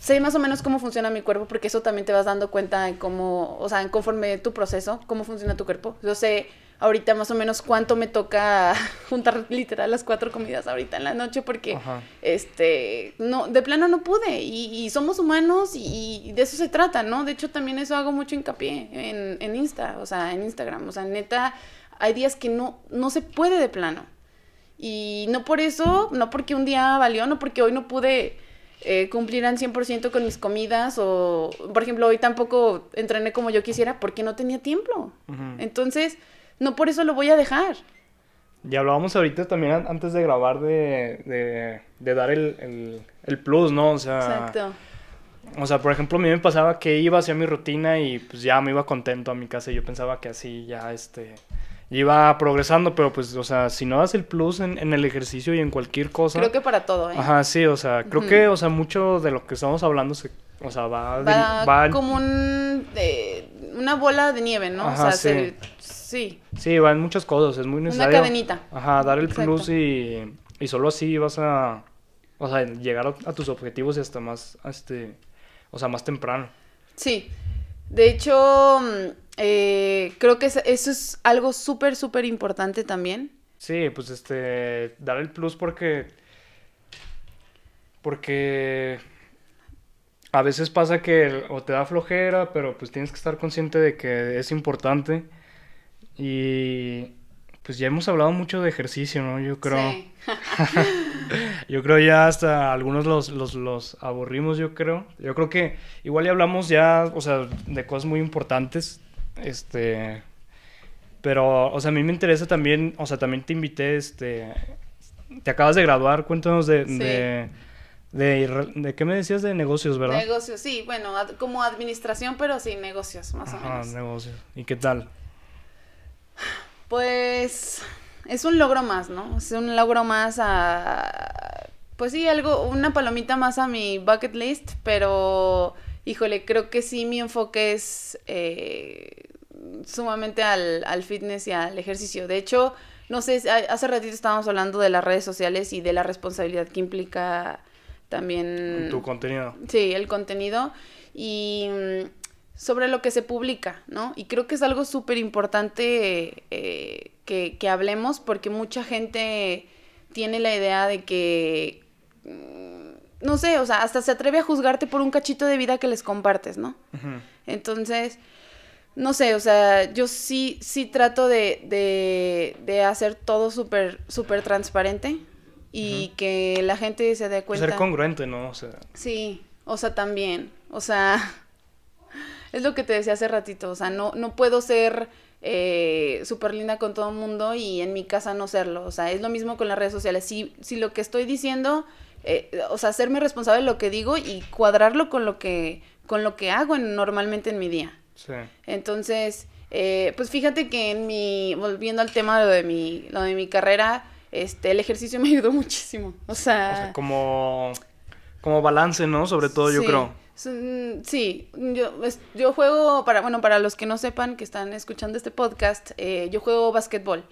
B: sé más o menos cómo funciona mi cuerpo, porque eso también te vas dando cuenta en cómo, o sea, conforme tu proceso, cómo funciona tu cuerpo. Yo sé ahorita más o menos cuánto me toca (laughs) juntar literal las cuatro comidas ahorita en la noche, porque este, no, de plano no pude, y, somos humanos y, de eso se trata, ¿no? De hecho, también eso hago mucho hincapié en, en Insta, o sea, en Instagram, o sea, neta, hay días que no, no se puede de plano. Y no por eso, no porque un día valió, no porque hoy no pude eh, cumplir al 100% con mis comidas o, por ejemplo, hoy tampoco entrené como yo quisiera porque no tenía tiempo. Entonces, no por eso lo voy a dejar.
A: Y hablábamos ahorita también antes de grabar de, de, dar el, el, plus, ¿no? O sea, Exacto. O sea, por ejemplo, a mí me pasaba que iba hacia mi rutina y pues ya me iba contento a mi casa y yo pensaba que así ya, este, iba progresando, pero pues, o sea, si no das el plus en, en, el ejercicio y en cualquier cosa.
B: Creo que para todo, ¿eh?
A: Ajá, sí, o sea, creo que, o sea, mucho de lo que estamos hablando se, o sea, va,
B: va, como un, una bola de nieve, ¿no?
A: Ajá,
B: o
A: sea, sí. Sí. Sí, va en muchas cosas, es muy necesario.
B: Una cadenita.
A: Ajá, dar el plus y, y solo así vas a, o sea, llegar a, a tus objetivos y hasta más, este, o sea, más temprano.
B: Sí. De hecho, mm, eh, creo que eso es algo súper, súper importante también.
A: Sí, pues este, dar el plus porque, porque a veces pasa que o te da flojera, pero pues tienes que estar consciente de que es importante y pues ya hemos hablado mucho de ejercicio, ¿no? Yo creo. Sí. (laughs) yo creo ya hasta algunos los, los, los, aburrimos, yo creo. Yo creo que igual ya hablamos ya, o sea, de cosas muy importantes. Este. Pero, o sea, a mí me interesa también, o sea, también te invité, este. Te acabas de graduar, cuéntanos de, de de, qué me decías de negocios, verdad?
B: Negocios, sí, bueno, como administración, pero sí, negocios, más o menos.
A: negocios. ¿Y qué tal?
B: Pues es un logro más, ¿no? Es un logro más a... Pues sí, algo, una palomita más a mi bucket list, pero híjole, creo que sí mi enfoque es eh, sumamente al, al fitness y al ejercicio. De hecho, no sé, hace ratito estábamos hablando de las redes sociales y de la responsabilidad que implica también...
A: Tu contenido.
B: Sí, el contenido. Y mm, sobre lo que se publica, ¿no? Y creo que es algo súper importante eh, que, que, hablemos porque mucha gente tiene la idea de que, mm, no sé, o sea, hasta se atreve a juzgarte por un cachito de vida que les compartes, ¿no? Entonces, no sé, o sea, yo sí, sí trato de, de, de hacer todo súper, súper transparente y que la gente se dé cuenta.
A: Ser congruente, ¿no? O sea.
B: Sí, o sea, también, o sea, es lo que te decía hace ratito, o sea, no, no puedo ser eh, súper linda con todo el mundo y en mi casa no serlo, o sea, es lo mismo con las redes sociales, si, si lo que estoy diciendo, eh, o sea, hacerme responsable de lo que digo y cuadrarlo con lo que, con lo que hago normalmente en mi día. Sí. Entonces, eh, pues fíjate que en mi, volviendo al tema de mi, lo de mi carrera, este, el ejercicio (laughs) me ayudó muchísimo. O sea,
A: como, como balance, ¿no? Sobre todo, yo creo.
B: Sí, yo, yo juego, para, bueno, para los que no sepan que están escuchando este podcast, eh, yo juego básquetbol.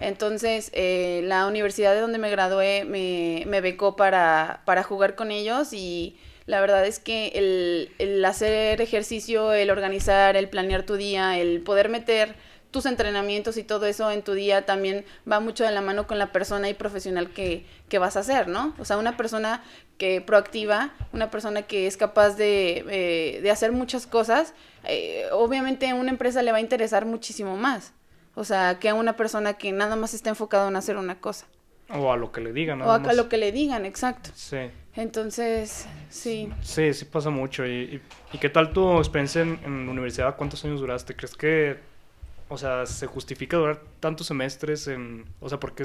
B: Entonces, eh, la universidad de donde me gradué me, me becó para, para jugar con ellos y la verdad es que el, el hacer ejercicio, el organizar, el planear tu día, el poder meter tus entrenamientos y todo eso en tu día también va mucho de la mano con la persona y profesional que, que vas a ser, ¿no? O sea, una persona que proactiva, una persona que es capaz de, eh, de hacer muchas cosas, eh, obviamente a una empresa le va a interesar muchísimo más. O sea, que a una persona que nada más está enfocada en hacer una cosa.
A: O a lo que le digan.
B: o a, lo que le digan, exacto. Sí. Entonces, sí.
A: Sí, sí pasa mucho. ¿Y, y, qué tal tu experiencia en, en la universidad? ¿Cuántos años duraste? ¿Crees que o sea, se justifica durar tantos semestres en, o sea, porque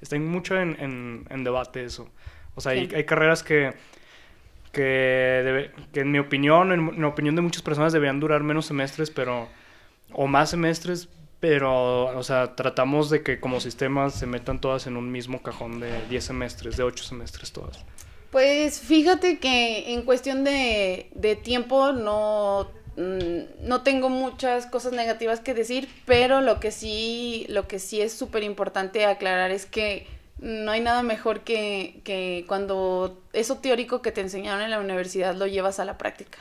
A: está mucho en, en, debate eso. O sea, hay, hay, carreras que, que, que, en mi opinión, en, la opinión de muchas personas deberían durar menos semestres, pero, o más semestres, pero, o sea, tratamos de que como sistemas se metan todas en un mismo cajón de 10 semestres, de 8 semestres todas.
B: Pues fíjate que en cuestión de, de tiempo no Mm, no tengo muchas cosas negativas que decir, pero lo que sí, lo que sí es súper importante aclarar es que no hay nada mejor que, que cuando eso teórico que te enseñaron en la universidad lo llevas a la práctica.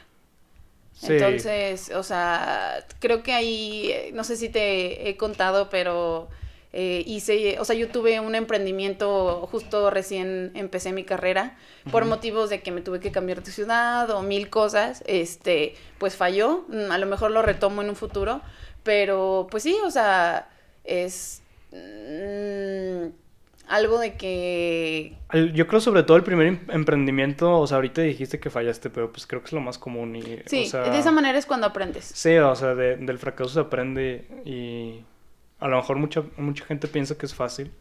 B: Entonces, o sea, creo que ahí, eh, no sé si te he contado, pero eh, hice, o sea, yo tuve un emprendimiento justo recién empecé mi carrera por motivos de que me tuve que cambiar de ciudad o mil cosas, este, pues falló, a lo mejor lo retomo en un futuro, pero pues sí, o sea, es mm, algo de que...
A: Yo creo sobre todo el primer em, emprendimiento, o sea, ahorita dijiste que fallaste, pero pues creo que es lo más común y...
B: Sí, de esa manera es cuando aprendes.
A: Sí, o sea, del fracaso se aprende y a lo mejor mucha, mucha gente piensa que es fácil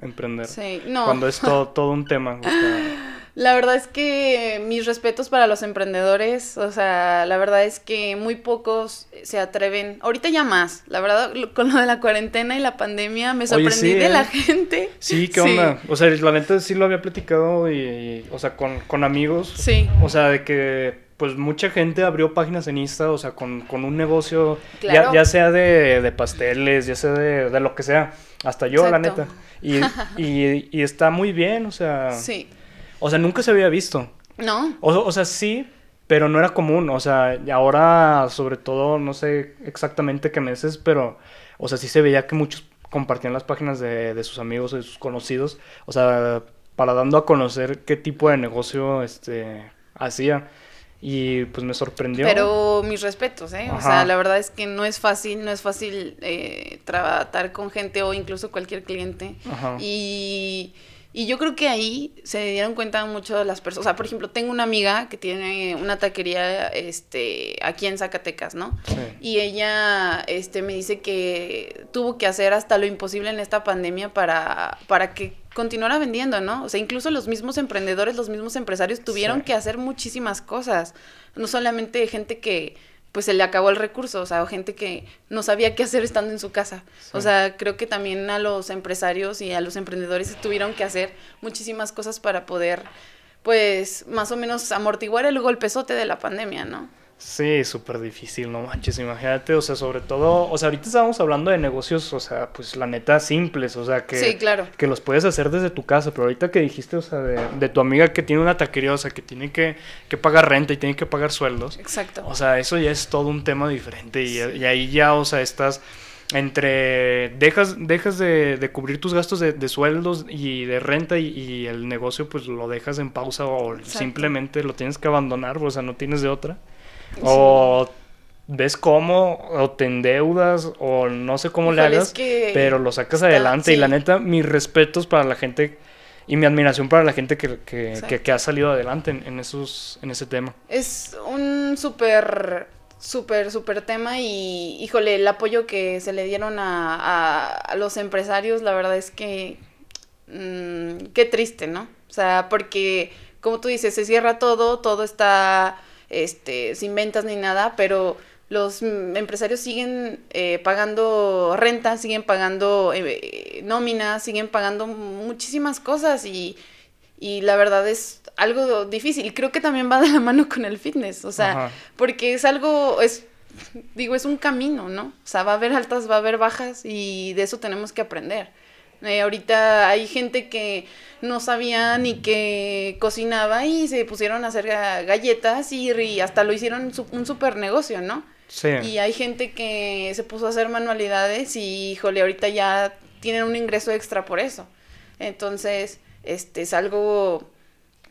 A: emprender. Sí, no. Cuando es todo, todo un tema. (laughs)
B: La verdad es que mis respetos para los emprendedores, o sea, la verdad es que muy pocos se atreven, ahorita ya más, la verdad, con lo de la cuarentena y la pandemia me sorprendí de la ¿eh? gente.
A: Sí, ¿qué onda? O sea, la neta sí lo había platicado y, o sea, con, con amigos. Sí. O sea, de que pues mucha gente abrió páginas en Insta, o sea, con, un negocio, ya, sea de, pasteles, ya sea de, lo que sea, hasta yo, la neta. Y, y, está muy bien, o sea. Sí. O sea, nunca se había visto.
B: No.
A: O, o sea, sí, pero no era común, o sea, y ahora, sobre todo, no sé exactamente qué meses, pero, o sea, sí se veía que muchos compartían las páginas de, de sus amigos, de sus conocidos, o sea, para dando a conocer qué tipo de negocio, este, hacía. Y pues me sorprendió.
B: Pero mis respetos, ¿eh? O sea, la verdad es que no es fácil, no es fácil eh, tratar con gente o incluso cualquier cliente. Ajá. Y y yo creo que ahí se dieron cuenta mucho de las personas. O sea, por ejemplo, tengo una amiga que tiene una taquería este, aquí en Zacatecas, ¿no? Sí. Y ella este, me dice que tuvo que hacer hasta lo imposible en esta pandemia para, para que continuara vendiendo, ¿no? O sea, incluso los mismos emprendedores, los mismos empresarios tuvieron que hacer muchísimas cosas. No solamente gente que pues se le acabó el recurso, o sea, gente que no sabía qué hacer estando en su casa. O sea, creo que también a los empresarios y a los emprendedores tuvieron que hacer muchísimas cosas para poder, pues, más o menos amortiguar el golpezote de la pandemia, ¿no?
A: Sí, súper difícil, no manches, imagínate, o sea, sobre todo, o sea, ahorita estábamos hablando de negocios, o sea, pues la neta simples, o sea, que,
B: sí, claro.
A: que los puedes hacer desde tu casa, pero ahorita que dijiste, o sea, de, tu amiga que tiene una taquería, o sea, que tiene que, que, pagar renta y tiene que pagar sueldos.
B: Exacto.
A: O sea, eso ya es todo un tema diferente y, y ahí ya, o sea, estás entre dejas dejas de, de cubrir tus gastos de, de, sueldos y de renta y, y, el negocio pues lo dejas en pausa o simplemente lo tienes que abandonar, o sea, no tienes de otra. O ves cómo, o te endeudas, o no sé cómo le hagas, pero lo sacas adelante. Y la neta, mis respetos para la gente y mi admiración para la gente que, que, que, ha salido adelante en, en, esos, en ese tema.
B: Es un súper, súper, súper tema y, híjole, el apoyo que se le dieron a, a, los empresarios, la verdad es que, mmm, qué triste, ¿no? O sea, porque, como tú dices, se cierra todo, todo está este, sin ventas ni nada, pero los empresarios siguen eh, pagando renta, siguen pagando eh, nóminas, siguen pagando muchísimas cosas y, y, la verdad es algo difícil. Y creo que también va de la mano con el fitness, o sea, porque es algo, es, digo, es un camino, ¿no? O sea, va a haber altas, va a haber bajas y de eso tenemos que aprender. Eh, ahorita hay gente que no sabía ni que cocinaba y se pusieron a hacer galletas y, hasta lo hicieron un super negocio, ¿no? Sí. Y hay gente que se puso a hacer manualidades y, híjole, ahorita ya tienen un ingreso extra por eso. Entonces, este es algo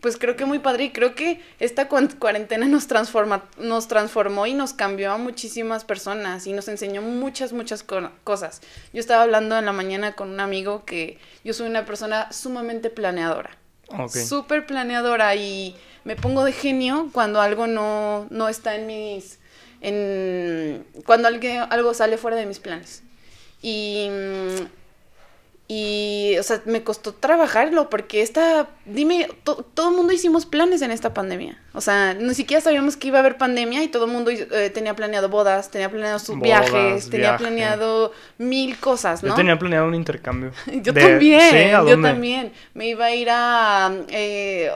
B: pues creo que muy padre y creo que esta cuarentena nos transforma, nos transformó y nos cambió a muchísimas personas y nos enseñó muchas, muchas cosas. Yo estaba hablando en la mañana con un amigo que yo soy una persona sumamente planeadora. Súper planeadora y me pongo de genio cuando algo no, no está en mis... En, cuando algo, algo sale fuera de mis planes. Y mm, y, o sea, me costó trabajarlo porque esta, dime, todo el mundo hicimos planes en esta pandemia. O sea, ni siquiera sabíamos que iba a haber pandemia y todo el mundo eh, tenía planeado bodas, tenía planeado sus viajes, tenía planeado mil cosas, ¿no?
A: Yo tenía planeado un intercambio. (laughs)
B: yo también, yo también. Me iba a ir a... Eh,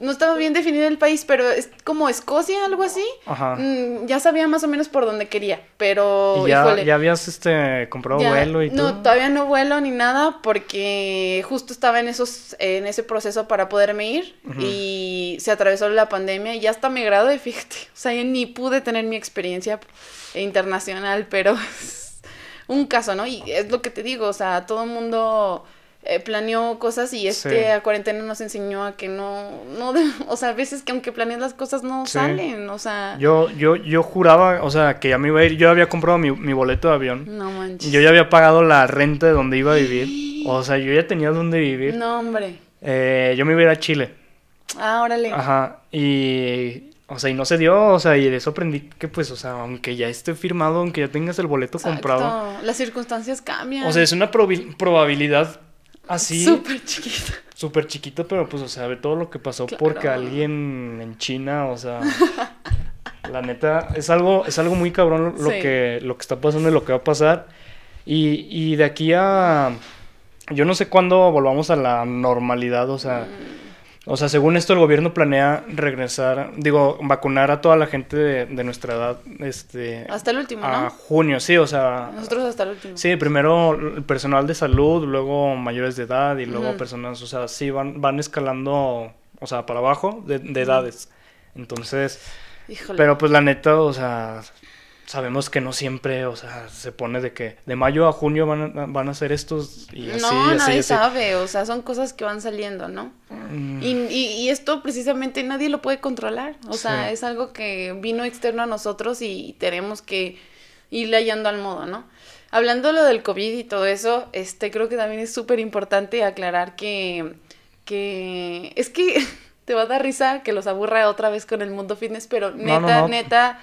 B: no estaba bien definido el país, pero es como Escocia, algo así. Ajá. Mm, ya sabía más o menos por dónde quería, pero...
A: ya, ya habías este, comprado vuelo y todo?
B: No, todavía no vuelo ni nada porque justo estaba en, esos, en ese proceso para poderme ir y se atravesó la pandemia y ya hasta me gradué, fíjate. O sea, yo ni pude tener mi experiencia internacional, pero (laughs) un caso, ¿no? Y es lo que te digo, o sea, todo el mundo eh, planeó cosas y este a cuarentena nos enseñó a que no, no, (laughs) o sea, a veces que aunque planees las cosas no salen, o sea.
A: Yo, yo, yo juraba, o sea, que ya me iba a ir, yo había comprado mi, mi boleto de avión.
B: No manches.
A: Yo ya había pagado la renta de donde iba a vivir, (gasps) o sea, yo ya tenía donde vivir.
B: No, hombre.
A: Eh, yo me iba a ir a Chile.
B: Ah, órale.
A: Ajá, y... O sea, y no se dio, o sea, y de eso aprendí que, pues, o sea, aunque ya esté firmado, aunque ya tengas el boleto comprado.
B: Las circunstancias cambian.
A: O sea, es una probabilidad Así.
B: Súper chiquito.
A: Súper chiquito, pero pues, o sea, ve todo lo que pasó porque alguien en China, o sea. la neta, es algo, es algo muy cabrón lo, que, lo que está pasando y lo que va a pasar. Y, y de aquí a. Yo no sé cuándo volvamos a la normalidad, o sea. Mm. O sea, según esto, el gobierno planea regresar, digo, vacunar a toda la gente de, nuestra edad, este...
B: Hasta el último,
A: a junio, sí, o sea...
B: Nosotros hasta el último.
A: Sí, primero el personal de salud, luego mayores de edad y luego personas, o sea, sí, van, van escalando, o sea, para abajo de, edades. Entonces... Híjole. Pero pues la neta, o sea, sabemos que no siempre, o sea, se pone de que de mayo a junio van a, van a ser estos y así,
B: no,
A: así,
B: nadie
A: así.
B: sabe, o sea, son cosas que van saliendo, ¿no?
A: Mm,
B: Y, y, y esto precisamente nadie lo puede controlar, o sea,
A: Sí.
B: es algo que vino externo a nosotros y tenemos que irle hallando al modo, ¿no? Hablando lo del COVID y todo eso, este, creo que también es súper importante aclarar que, que es que (laughs) te va a dar risa que los aburra otra vez con el mundo fitness, pero
A: No,
B: neta,
A: no, no.
B: neta,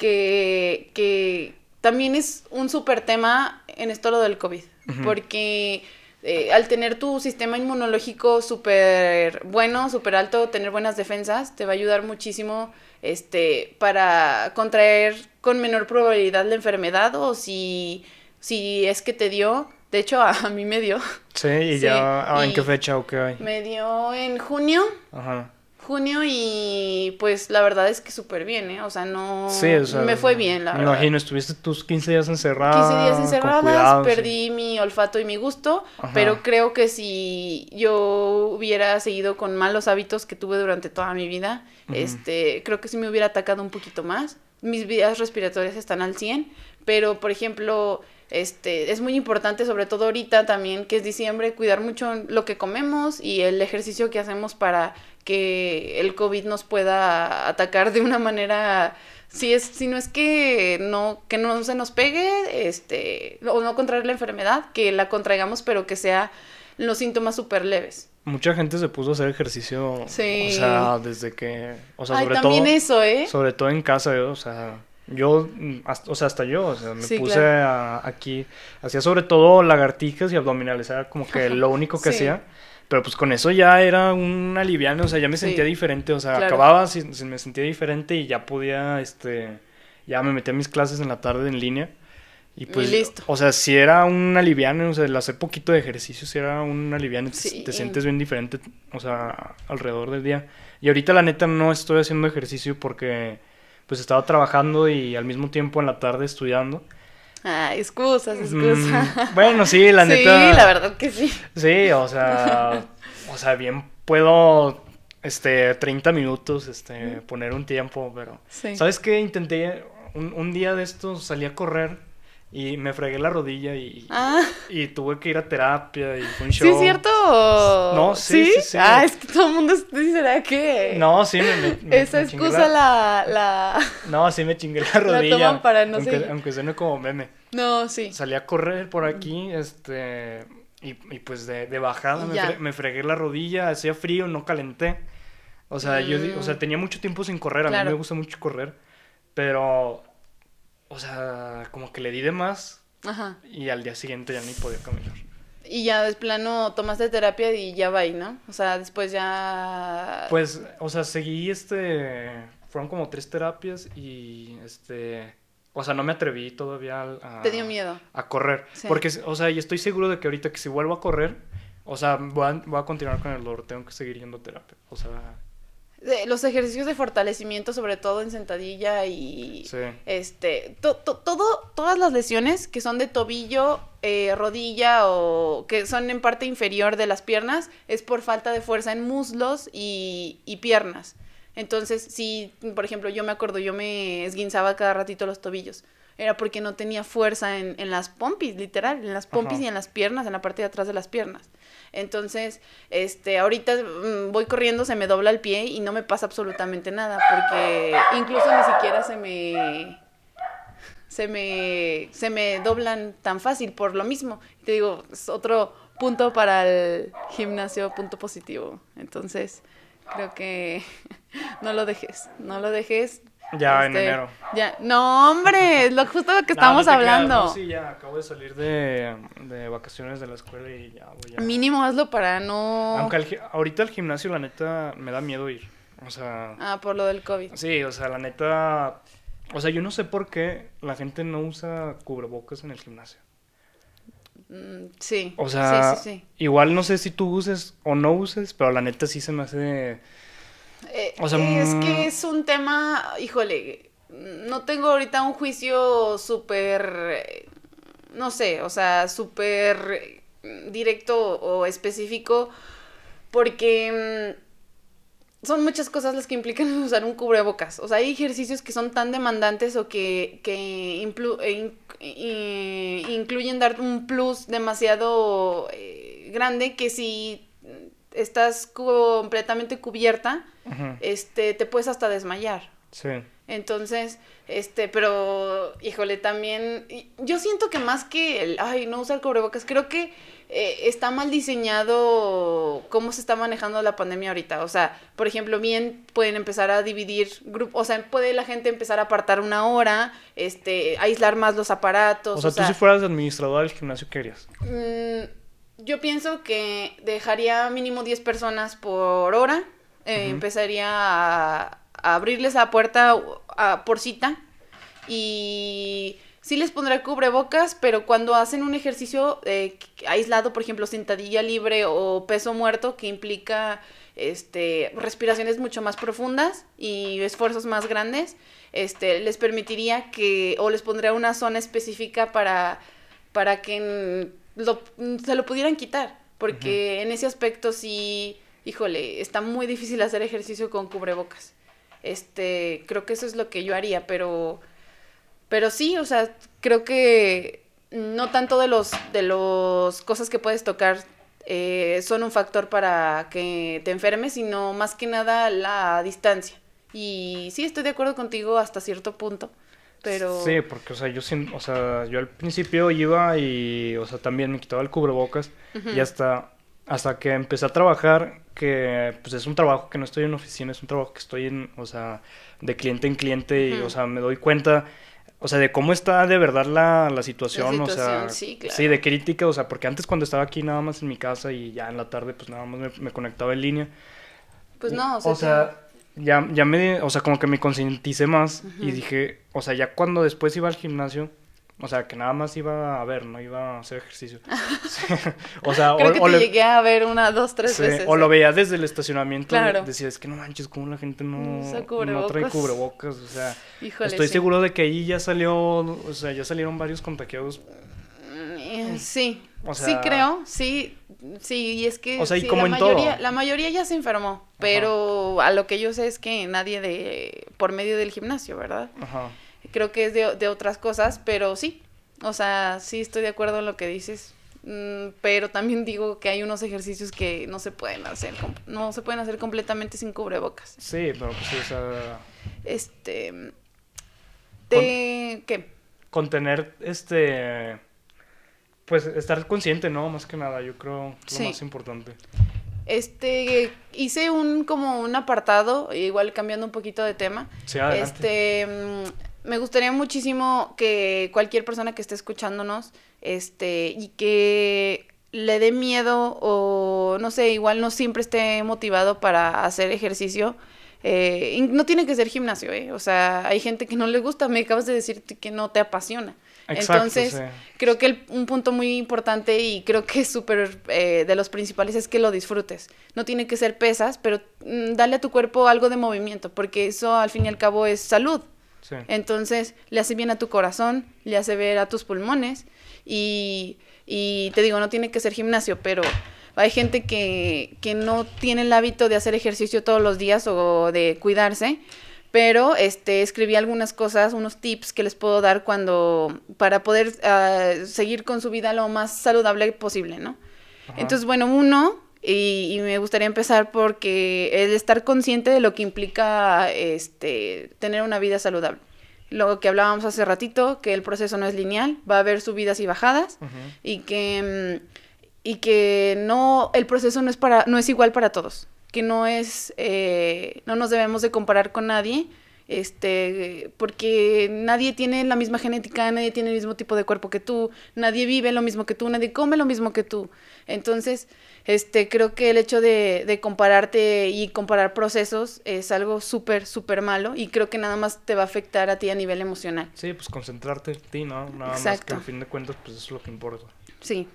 B: que, que también es un súper tema en esto lo del COVID, porque eh, al tener tu sistema inmunológico súper bueno, súper alto, tener buenas defensas, te va a ayudar muchísimo este, para contraer con menor probabilidad la enfermedad o si, si es que te dio. De hecho, a, a mí me dio.
A: Sí, y (laughs)
B: Sí,
A: ya, ah, ¿en
B: y-
A: qué fecha o qué hay?
B: Me dio en junio.
A: Ajá.
B: Junio y pues la verdad es que súper bien, ¿eh? O sea, no...
A: Sí, o sea,
B: me fue bien, la
A: me
B: verdad.
A: imagino, estuviste tus 15 días encerrada.
B: 15 días encerradas,
A: cuidado, sí.
B: perdí mi olfato y mi gusto,
A: Ajá.
B: pero creo que si yo hubiera seguido con malos hábitos que tuve durante toda mi vida, este, creo que sí me hubiera atacado un poquito más. Mis vías respiratorias están al 100, pero por ejemplo, este, es muy importante, sobre todo ahorita también, que es diciembre, cuidar mucho lo que comemos y el ejercicio que hacemos para que el COVID nos pueda atacar de una manera si es si no es que no que no se nos pegue este o no contraer la enfermedad que la contraigamos pero que sea los síntomas súper leves
A: Mucha gente se puso a hacer ejercicio.
B: Sí.
A: O sea, desde que. O sea,
B: ay
A: sobre
B: también
A: todo.
B: eso eh
A: Sobre todo en casa, o sea. Yo, mm, hasta- o sea, hasta yo, o sea, me
B: Sí,
A: puse
B: claro.
A: a- aquí, hacía sobre todo lagartijas y abdominales, era como que lo único que
B: Sí.
A: hacía, pero pues con eso ya era un aliviane, o sea, ya me
B: Sí.
A: sentía diferente, o sea,
B: Claro.
A: acababa, si, si me sentía diferente y ya podía, este, ya me metía a mis clases en la tarde en línea, y pues,
B: listo.
A: o sea, si era un aliviane, o sea, el hacer poquito de ejercicio, si era un te-
B: Sí.
A: te sientes bien diferente, o sea, alrededor del día, y ahorita la neta no estoy haciendo ejercicio porque pues estaba trabajando y al mismo tiempo en la tarde estudiando.
B: Ay excusas excusas
A: Mm, (laughs) bueno, sí, la
B: sí
A: neta.
B: la verdad que sí
A: Sí, o sea, o sea, bien puedo este 30 minutos este poner un tiempo, pero
B: sí
A: ¿sabes qué? Intenté un, un día de estos salí a correr y me fregué la rodilla y,
B: ah
A: y tuve que ir a terapia y fue un show.
B: sí es cierto
A: No, sí, sí, sí.
B: ah es que todo el mundo será que
A: No, sí me, me-
B: esa
A: me
B: excusa la la (laughs)
A: No, sí me chingué la (laughs) rodilla.
B: toman para no
A: aunque, aunque suene como meme.
B: no sí
A: Salí a correr por aquí, este, y, y pues de, de bajada me,
B: Ya.
A: fre- me fregué la rodilla, hacía frío, no calenté. O sea, yo, o sea,
B: Mm.
A: tenía mucho tiempo sin correr, a
B: Claro.
A: mí me gusta mucho correr, pero, o sea, como que le di de más
B: ajá
A: y al día siguiente ya ni podía caminar.
B: Y ya de plano tomaste terapia y ya va ahí, ¿no? O sea, después ya...
A: Pues, o sea, seguí este, fueron como tres terapias y, este, o sea, no me atreví todavía a...
B: Te dio miedo.
A: a correr.
B: Sí.
A: Porque, o sea, y estoy seguro de que ahorita que si vuelvo a correr, o sea, voy a, voy a continuar con el dolor, tengo que seguir yendo a terapia. O sea,
B: De- Los ejercicios de fortalecimiento, sobre todo en sentadilla y...
A: sí.
B: Este, to- to- todo, todas las lesiones que son de tobillo, eh, rodilla o que son en parte inferior de las piernas es por falta de fuerza en muslos y, y piernas. Entonces, si, por ejemplo, yo me acuerdo, yo me esguinzaba cada ratito los tobillos. Era porque no tenía fuerza en, en las pompis, literal, en las pompis
A: Ajá.
B: y en las piernas, en la parte de atrás de las piernas. Entonces, este, ahorita mm, voy corriendo, se me dobla el pie y no me pasa absolutamente nada, porque incluso ni siquiera se me se me se me doblan tan fácil por lo mismo. Te digo, es otro punto para el gimnasio, punto positivo. Entonces, creo que (laughs) no lo dejes, no lo dejes.
A: Ya en
B: Este,
A: enero.
B: Ya, no, hombre, es lo justo lo que (laughs)
A: No,
B: estamos
A: no
B: hablando.
A: no, sí, ya acabo de salir de, de vacaciones de la escuela y ya voy a...
B: Mínimo hazlo para no
A: Aunque gi- ahorita el gimnasio, la neta, me da miedo ir. O sea,
B: Ah, por lo del COVID.
A: sí, o sea, la neta... O sea, yo no sé por qué la gente no usa cubrebocas en el gimnasio.
B: Mm, sí.
A: O sea,
B: sí, sí, sí.
A: igual no sé si tú uses o no uses, pero la neta sí se me hace...
B: Eh,
A: O sea,
B: es
A: mm,
B: que es un tema, híjole, no tengo ahorita un juicio súper, eh, no sé, o sea, súper eh, directo o específico, porque son muchas cosas las que implican (laughs) usar un cubrebocas. O sea, hay ejercicios que son tan demandantes o que, que eh, incluyen dar un plus demasiado eh, grande que si estás completamente cubierta, este, te puedes hasta desmayar. Sí. Entonces, este, pero, híjole, también, yo siento que más que el, ay, no usar cubrebocas, creo que eh, está mal diseñado cómo se está manejando la pandemia ahorita. O sea, por ejemplo, bien pueden empezar a dividir grupos, o sea, puede la gente empezar a apartar una hora, este, aislar más los aparatos.
A: O sea, tú si fueras administrador del gimnasio, ¿qué harías?
B: Mm, yo pienso que dejaría mínimo 10 personas por hora, eh, empezaría a, abrirles la puerta por cita y sí les pondré cubrebocas, pero cuando hacen un ejercicio eh, aislado, por ejemplo, sentadilla libre o peso muerto, que implica este, respiraciones mucho más profundas y esfuerzos más grandes, este, les permitiría que, o les pondría una zona específica para, para que se lo pudieran quitar, porque en ese aspecto sí, híjole, está muy difícil hacer ejercicio con cubrebocas. Este, creo que eso es lo que yo haría, pero pero sí, o sea, creo que no tanto de los de los cosas que puedes tocar eh, son un factor para que te enfermes, sino más que nada la distancia. Y sí, estoy de acuerdo contigo hasta cierto punto. Pero...
A: Sí, porque, o sea, yo, o sea, yo al principio iba y, o sea, también me quitaba el cubrebocas y hasta, hasta que empecé a trabajar, que pues es un trabajo que no estoy en oficina, es un trabajo que estoy en, o sea, de cliente en cliente y, o sea, me doy cuenta o sea, de cómo está de verdad la, la, situación, o sea, sí, claro. sí, de crítica, o sea, porque antes cuando estaba aquí nada más en mi casa y ya en la tarde pues nada más me, conectaba en línea.
B: Pues no,
A: o sea, o sea ya, ya me, o sea, como que me concienticé más y dije, o sea, ya cuando después iba al gimnasio, o sea, que nada más iba a ver, no iba a hacer ejercicio. (laughs)
B: O sea, Creo o, que te llegué a ver una, dos, tres veces.
A: O lo veía desde el estacionamiento. Claro. Decía, es que no manches, cómo la gente no, no, trae cubrebocas. O sea, estoy seguro de que ahí ya salió, o sea, ya salieron varios contagiados.
B: Mm, sí, sí creo, sí, sí, y es que o sea, y como la, en mayoría, todo. la mayoría ya se enfermó, pero a lo que yo sé es que nadie de, por medio del gimnasio, ¿verdad? Ajá creo que es de, de otras cosas, pero sí, o sea, sí estoy de acuerdo en lo que dices, mm, pero también digo que hay unos ejercicios que no se pueden hacer, no se pueden hacer completamente sin cubrebocas.
A: Sí, pero pues o sea...
B: Este... De... ¿Qué?
A: Contener, este... Pues estar consciente, ¿no? Más que nada, yo creo lo más importante.
B: Este, hice un como un apartado, igual cambiando un poquito de tema. Sí, este, mm, me gustaría muchísimo que cualquier persona que esté escuchándonos, este, y que le dé miedo o no sé, igual no siempre esté motivado para hacer ejercicio. Eh, no tiene que ser gimnasio, ¿eh? O sea, hay gente que no le gusta, me acabas de decir que no te apasiona. Entonces, creo que un punto muy importante y creo que es súper eh, de los principales es que lo disfrutes. No tiene que ser pesas, pero mm, dale a tu cuerpo algo de movimiento, porque eso al fin y al cabo es salud. Entonces, le hace bien a tu corazón, le hace ver a tus pulmones y, y te digo, no tiene que ser gimnasio, pero hay gente que, que no tiene el hábito de hacer ejercicio todos los días o de cuidarse, pero este escribí algunas cosas, unos tips que les puedo dar cuando para poder ah, seguir con su vida lo más saludable posible, ¿no? Entonces, bueno, uno y, me gustaría empezar porque el estar consciente de lo que implica este, tener una vida saludable. Lo que hablábamos hace ratito, que el proceso no es lineal, va a haber subidas y bajadas y que, mm, y que no, el proceso no es, para, no es igual para todos, que no es, eh, no nos debemos de comparar con nadie este, porque nadie tiene la misma genética, nadie tiene el mismo tipo de cuerpo que tú, nadie vive lo mismo que tú, nadie come lo mismo que tú. Entonces, este, creo que el hecho de, de compararte y comparar procesos es algo súper, súper malo y creo que nada más te va a afectar a ti a nivel emocional.
A: Sí, pues concentrarte en ti, ¿no? Nada más que al fin de cuentas, pues eso es lo que importa.
B: Sí.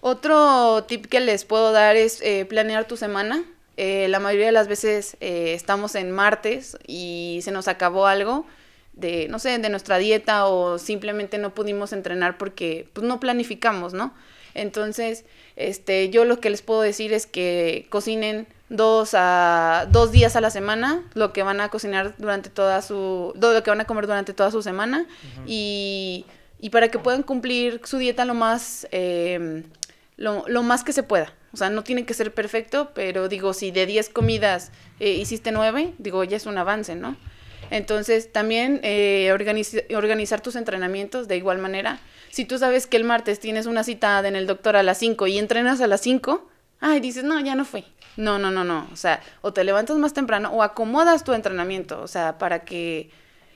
B: Otro tip que les puedo dar es eh, planear tu semana. Eh, la mayoría de las veces eh, estamos en martes y se nos acabó algo. de, no sé, de nuestra dieta o simplemente no pudimos entrenar porque pues no planificamos, ¿no? Entonces, este, yo lo que les puedo decir es que cocinen dos a dos días a la semana lo que van a cocinar durante toda su lo que van a comer durante toda su semana y, y, para que puedan cumplir su dieta lo más eh, lo, lo, más que se pueda o sea no tiene que ser perfecto pero digo si de 10 comidas eh, hiciste 9 digo ya es un avance no entonces también eh, organizar tus entrenamientos de igual manera si tú sabes que el martes tienes una cita en el doctor a las 5 y entrenas a las 5 ay dices no ya no fue no, no, no, no. O sea, o te levantas más temprano o acomodas tu entrenamiento, o sea, para que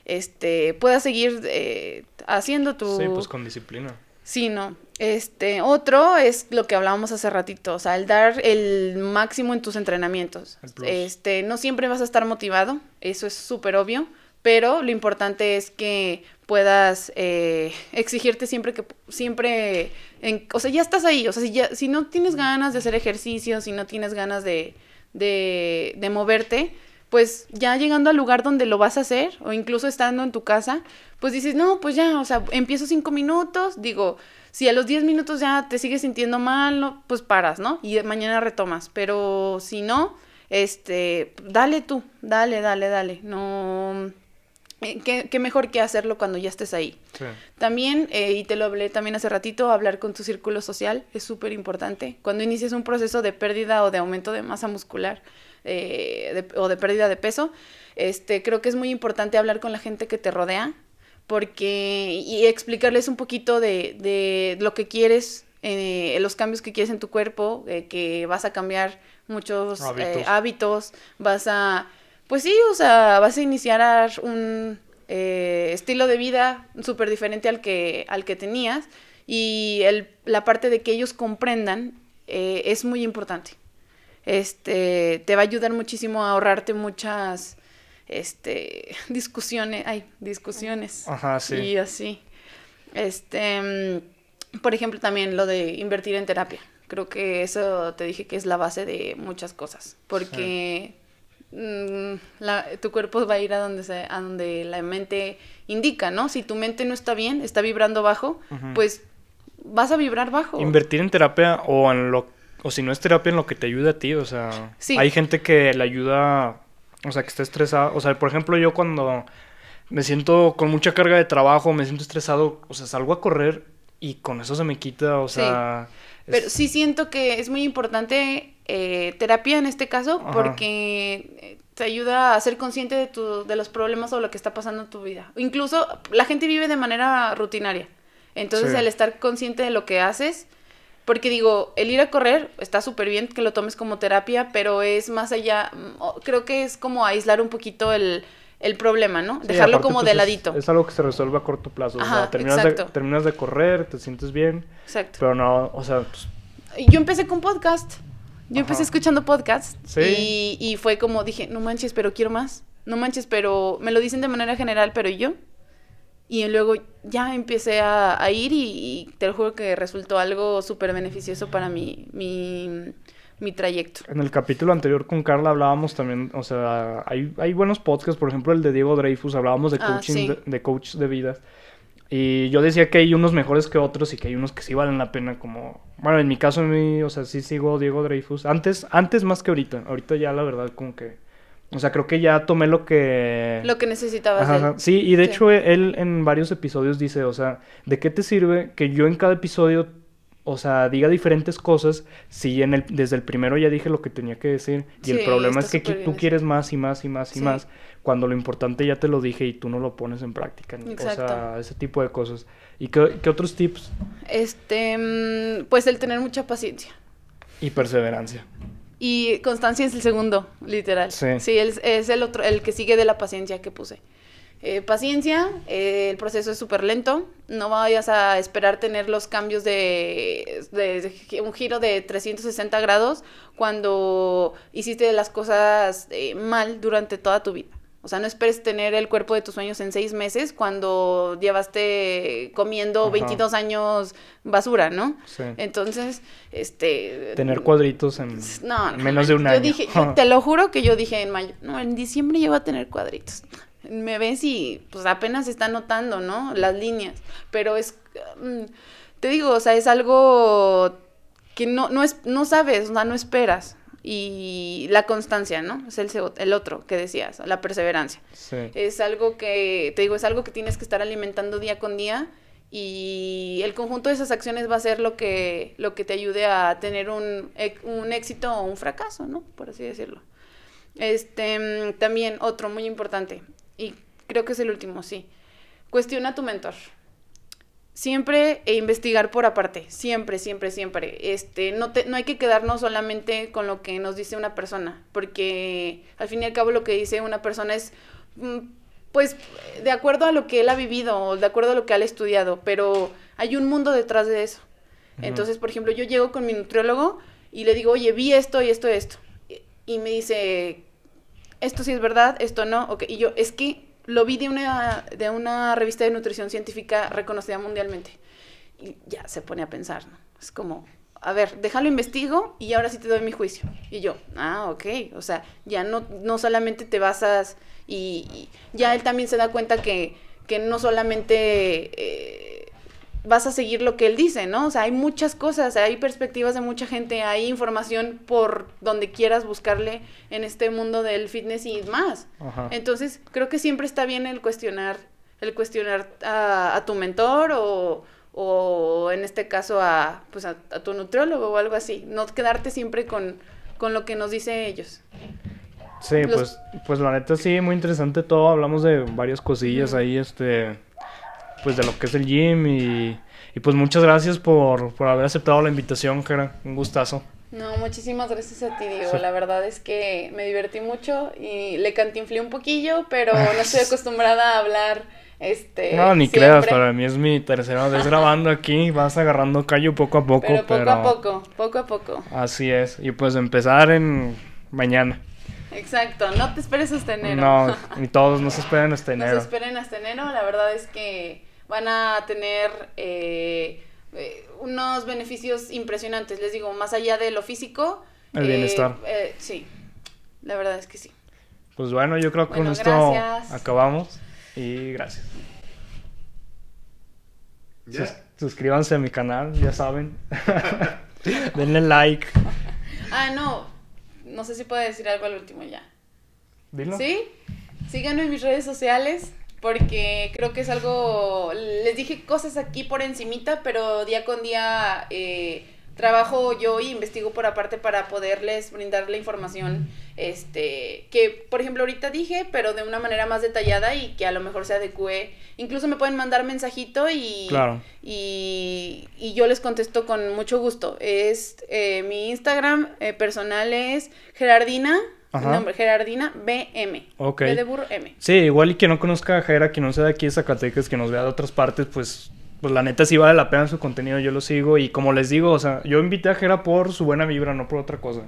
B: este puedas seguir eh, haciendo tu...
A: Sí, pues con disciplina.
B: Sí, no. Este, otro es lo que hablábamos hace ratito, o sea, el dar el máximo en tus entrenamientos. Este, no siempre vas a estar motivado, eso es súper obvio, pero lo importante es que puedas eh, exigirte siempre que siempre en, o sea ya estás ahí o sea si ya si no tienes ganas de hacer ejercicio si no tienes ganas de, de, de moverte pues ya llegando al lugar donde lo vas a hacer o incluso estando en tu casa pues dices no pues ya o sea empiezo cinco minutos digo si a los diez minutos ya te sigues sintiendo mal pues paras no y mañana retomas pero si no este dale tú dale dale dale no eh, ¿Qué, mejor que hacerlo cuando ya estés ahí. También, eh, y te lo hablé también hace ratito, hablar con tu círculo social es súper importante. Cuando inicies un proceso de pérdida o de aumento de masa muscular eh, o de pérdida de peso, este, creo que es muy importante hablar con la gente que te rodea porque y explicarles un poquito de, de lo que quieres, los cambios que quieres en tu cuerpo, que vas a cambiar muchos hábitos vas a pues sí, o sea, vas a iniciar un eh, estilo de vida súper diferente al que, al que tenías y el, la parte de que ellos comprendan eh, es muy importante. Este, te va a ayudar muchísimo a ahorrarte muchas este, (laughs) discusiones, ay, discusiones.
A: Ajá, sí.
B: Y así. Este, mm, por ejemplo, también lo de invertir en terapia. Creo que eso te dije que es la base de muchas cosas, porque Mm, la, tu cuerpo va a ir a donde, se, a donde la mente indica, ¿no? Si tu mente no está bien, está vibrando bajo, pues vas a vibrar bajo.
A: Invertir en terapia o en lo o si no es terapia en lo que te ayuda a ti, o sea, hay gente que le ayuda, o sea, que está estresada, o sea, por ejemplo, yo cuando me siento con mucha carga de trabajo, me siento estresado, o sea, salgo a correr y con eso se me quita, o sea,
B: pero sí siento que es muy importante eh, terapia en este caso porque eh, te ayuda a ser consciente de, tu, de los problemas o lo que está pasando en tu vida. Incluso la gente vive de manera rutinaria. Entonces el estar consciente de lo que haces, porque digo, el ir a correr está súper bien que lo tomes como terapia, pero es más allá, mm, creo que es como aislar un poquito el, el problema, ¿no? Dejarlo como pues, de ladito.
A: Es, algo que se resuelve a corto plazo. o sea, terminas de, terminas de correr, te sientes bien. Exacto. Pero no, o sea... Pues...
B: Yo empecé con podcast. Yo empecé escuchando podcast. ¿Sí? Y, fue como dije, no manches, pero quiero más. No manches, pero me lo dicen de manera general, pero ¿y yo? Y luego ya empecé a, ir y, te lo juro que resultó algo súper beneficioso para mi, mi mi trayecto.
A: En el capítulo anterior con Carla hablábamos también, o sea, hay, hay buenos podcasts, por ejemplo el de Diego Dreyfus, hablábamos de ah, coaching, de, de, coach de vida. Y yo decía que hay unos mejores que otros y que hay unos que sí valen la pena, como... Bueno, en mi caso, en mí, o sea, sí sigo Diego Dreyfus. Antes, antes más que ahorita. Ahorita ya la verdad como que... O sea, creo que ya tomé lo que...
B: Lo que necesitabas.
A: Sí, y de hecho él en varios episodios dice, o sea, ¿de qué te sirve que yo en cada episodio o sea, diga diferentes cosas si en el, desde el primero ya dije lo que tenía que decir y el problema es que tú quieres más y más y más y más cuando lo importante ya te lo dije y tú no lo pones en práctica. Exacto. O sea, ese tipo de cosas. ¿Y qué, qué, otros tips?
B: Este, mm, pues el tener mucha paciencia.
A: Y perseverancia.
B: Y constancia es el segundo, literal. Sí. Sí, es el otro, el que sigue de la paciencia que puse. Eh, paciencia, eh, el proceso es súper lento, no vayas a esperar tener los cambios de, un giro de 360 grados cuando hiciste las cosas eh, mal durante toda tu vida. O sea, no esperes tener el cuerpo de tus sueños en seis meses cuando llevaste comiendo 22 años basura, ¿no? Sí. Entonces, este...
A: Tener cuadritos en menos de un año. (laughs)
B: Yo dije, te lo juro que yo dije en mayo, no, en diciembre ya va a tener cuadritos me ves y pues apenas está notando, ¿no? Las líneas, pero es, mm, te digo, o sea, es algo que no, no, es, no sabes, o sea, no esperas. Y la constancia, ¿no? Es el, el otro que decías, la perseverancia.
A: Sí.
B: Es algo que, te digo, es algo que tienes que estar alimentando día con día y el conjunto de esas acciones va a ser lo que, lo que te ayude a tener un, un éxito o un fracaso, ¿no? Por así decirlo. Este, también otro muy importante, y creo que es el último, sí. Cuestiona a tu mentor. Siempre e investigar por aparte, siempre, siempre, siempre. Este, no, te, no hay que quedarnos solamente con lo que nos dice una persona, porque al fin y al cabo lo que dice una persona es, mm, pues, de acuerdo a lo que él ha vivido, o de acuerdo a lo que él ha estudiado, pero hay un mundo detrás de eso. Entonces, por ejemplo, yo llego con mi nutriólogo y le digo, oye, vi esto y esto y esto. Y me dice, esto sí es verdad, esto no. Okay. Y yo, es que lo vi de una, de una revista de nutrición científica reconocida mundialmente. Y ya se pone a pensar, ¿no? Es como, a ver, déjalo investigo y ahora sí te doy mi juicio. Y yo, ah, ok. O sea, ya no, no solamente te basas y, y ya él también se da cuenta que, que no solamente... Eh, vas a seguir lo que él dice, ¿no? O sea, hay muchas cosas, hay perspectivas de mucha gente, hay información por donde quieras buscarle en este mundo del fitness y más.
A: Ajá.
B: Entonces, creo que siempre está bien el cuestionar, el cuestionar a, a tu mentor o, o, en este caso a, pues a, a, tu nutriólogo o algo así. No quedarte siempre con, con lo que nos dicen ellos.
A: Sí, Los... pues, pues la neta sí, muy interesante todo. Hablamos de varias cosillas ahí, este pues de lo que es el gym y, y pues muchas gracias por, por, haber aceptado la invitación, Jera, un gustazo.
B: No, muchísimas gracias a ti, Diego. Sí. La verdad es que me divertí mucho y le cantinflé un poquillo, pero (laughs) no estoy acostumbrada a hablar. Este,
A: no, ni siempre. creas, para mí es mi tercera vez grabando aquí, vas agarrando callo poco a poco.
B: Pero poco pero... a poco, poco a poco.
A: Así es, y pues empezar en mañana.
B: Exacto, no te esperes hasta enero.
A: No, (laughs) ni todos, no se esperen hasta enero.
B: No se esperen hasta enero, la verdad es que van a tener eh, eh, unos beneficios impresionantes. Les digo, más allá de lo físico.
A: El bienestar.
B: Eh, sí, la verdad es que sí.
A: Pues bueno, yo creo que bueno, con esto gracias. acabamos y gracias.
C: ¿Ya?
A: Sus suscríbanse a mi canal, ya saben. (laughs) Denle like.
B: Ah, no. No sé si puedo decir algo al último ya.
A: Dilo.
B: ¿Sí? Síganme en mis redes sociales porque creo que es algo, les dije cosas aquí por encimita, pero día con día eh, trabajo yo y investigo por aparte para poderles brindar la información este que por ejemplo ahorita dije pero de una manera más detallada y que a lo mejor se adecue incluso me pueden mandar mensajito y
A: claro.
B: y, y, yo les contesto con mucho gusto es eh, mi Instagram eh, personal es Gerardina Ajá. Nombre, Gerardina BM.
A: Ok.
B: B de burro M.
A: Sí, igual y quien no conozca a Gera, quien no sea de aquí de Zacatecas, que nos vea de otras partes, pues, pues la neta sí vale la pena su contenido, yo lo sigo. Y como les digo, o sea, yo invité a Gera por su buena vibra, no por otra cosa.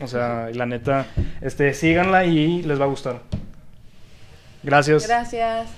A: O sea, la neta, este, síganla y les va a gustar. Gracias.
B: Gracias.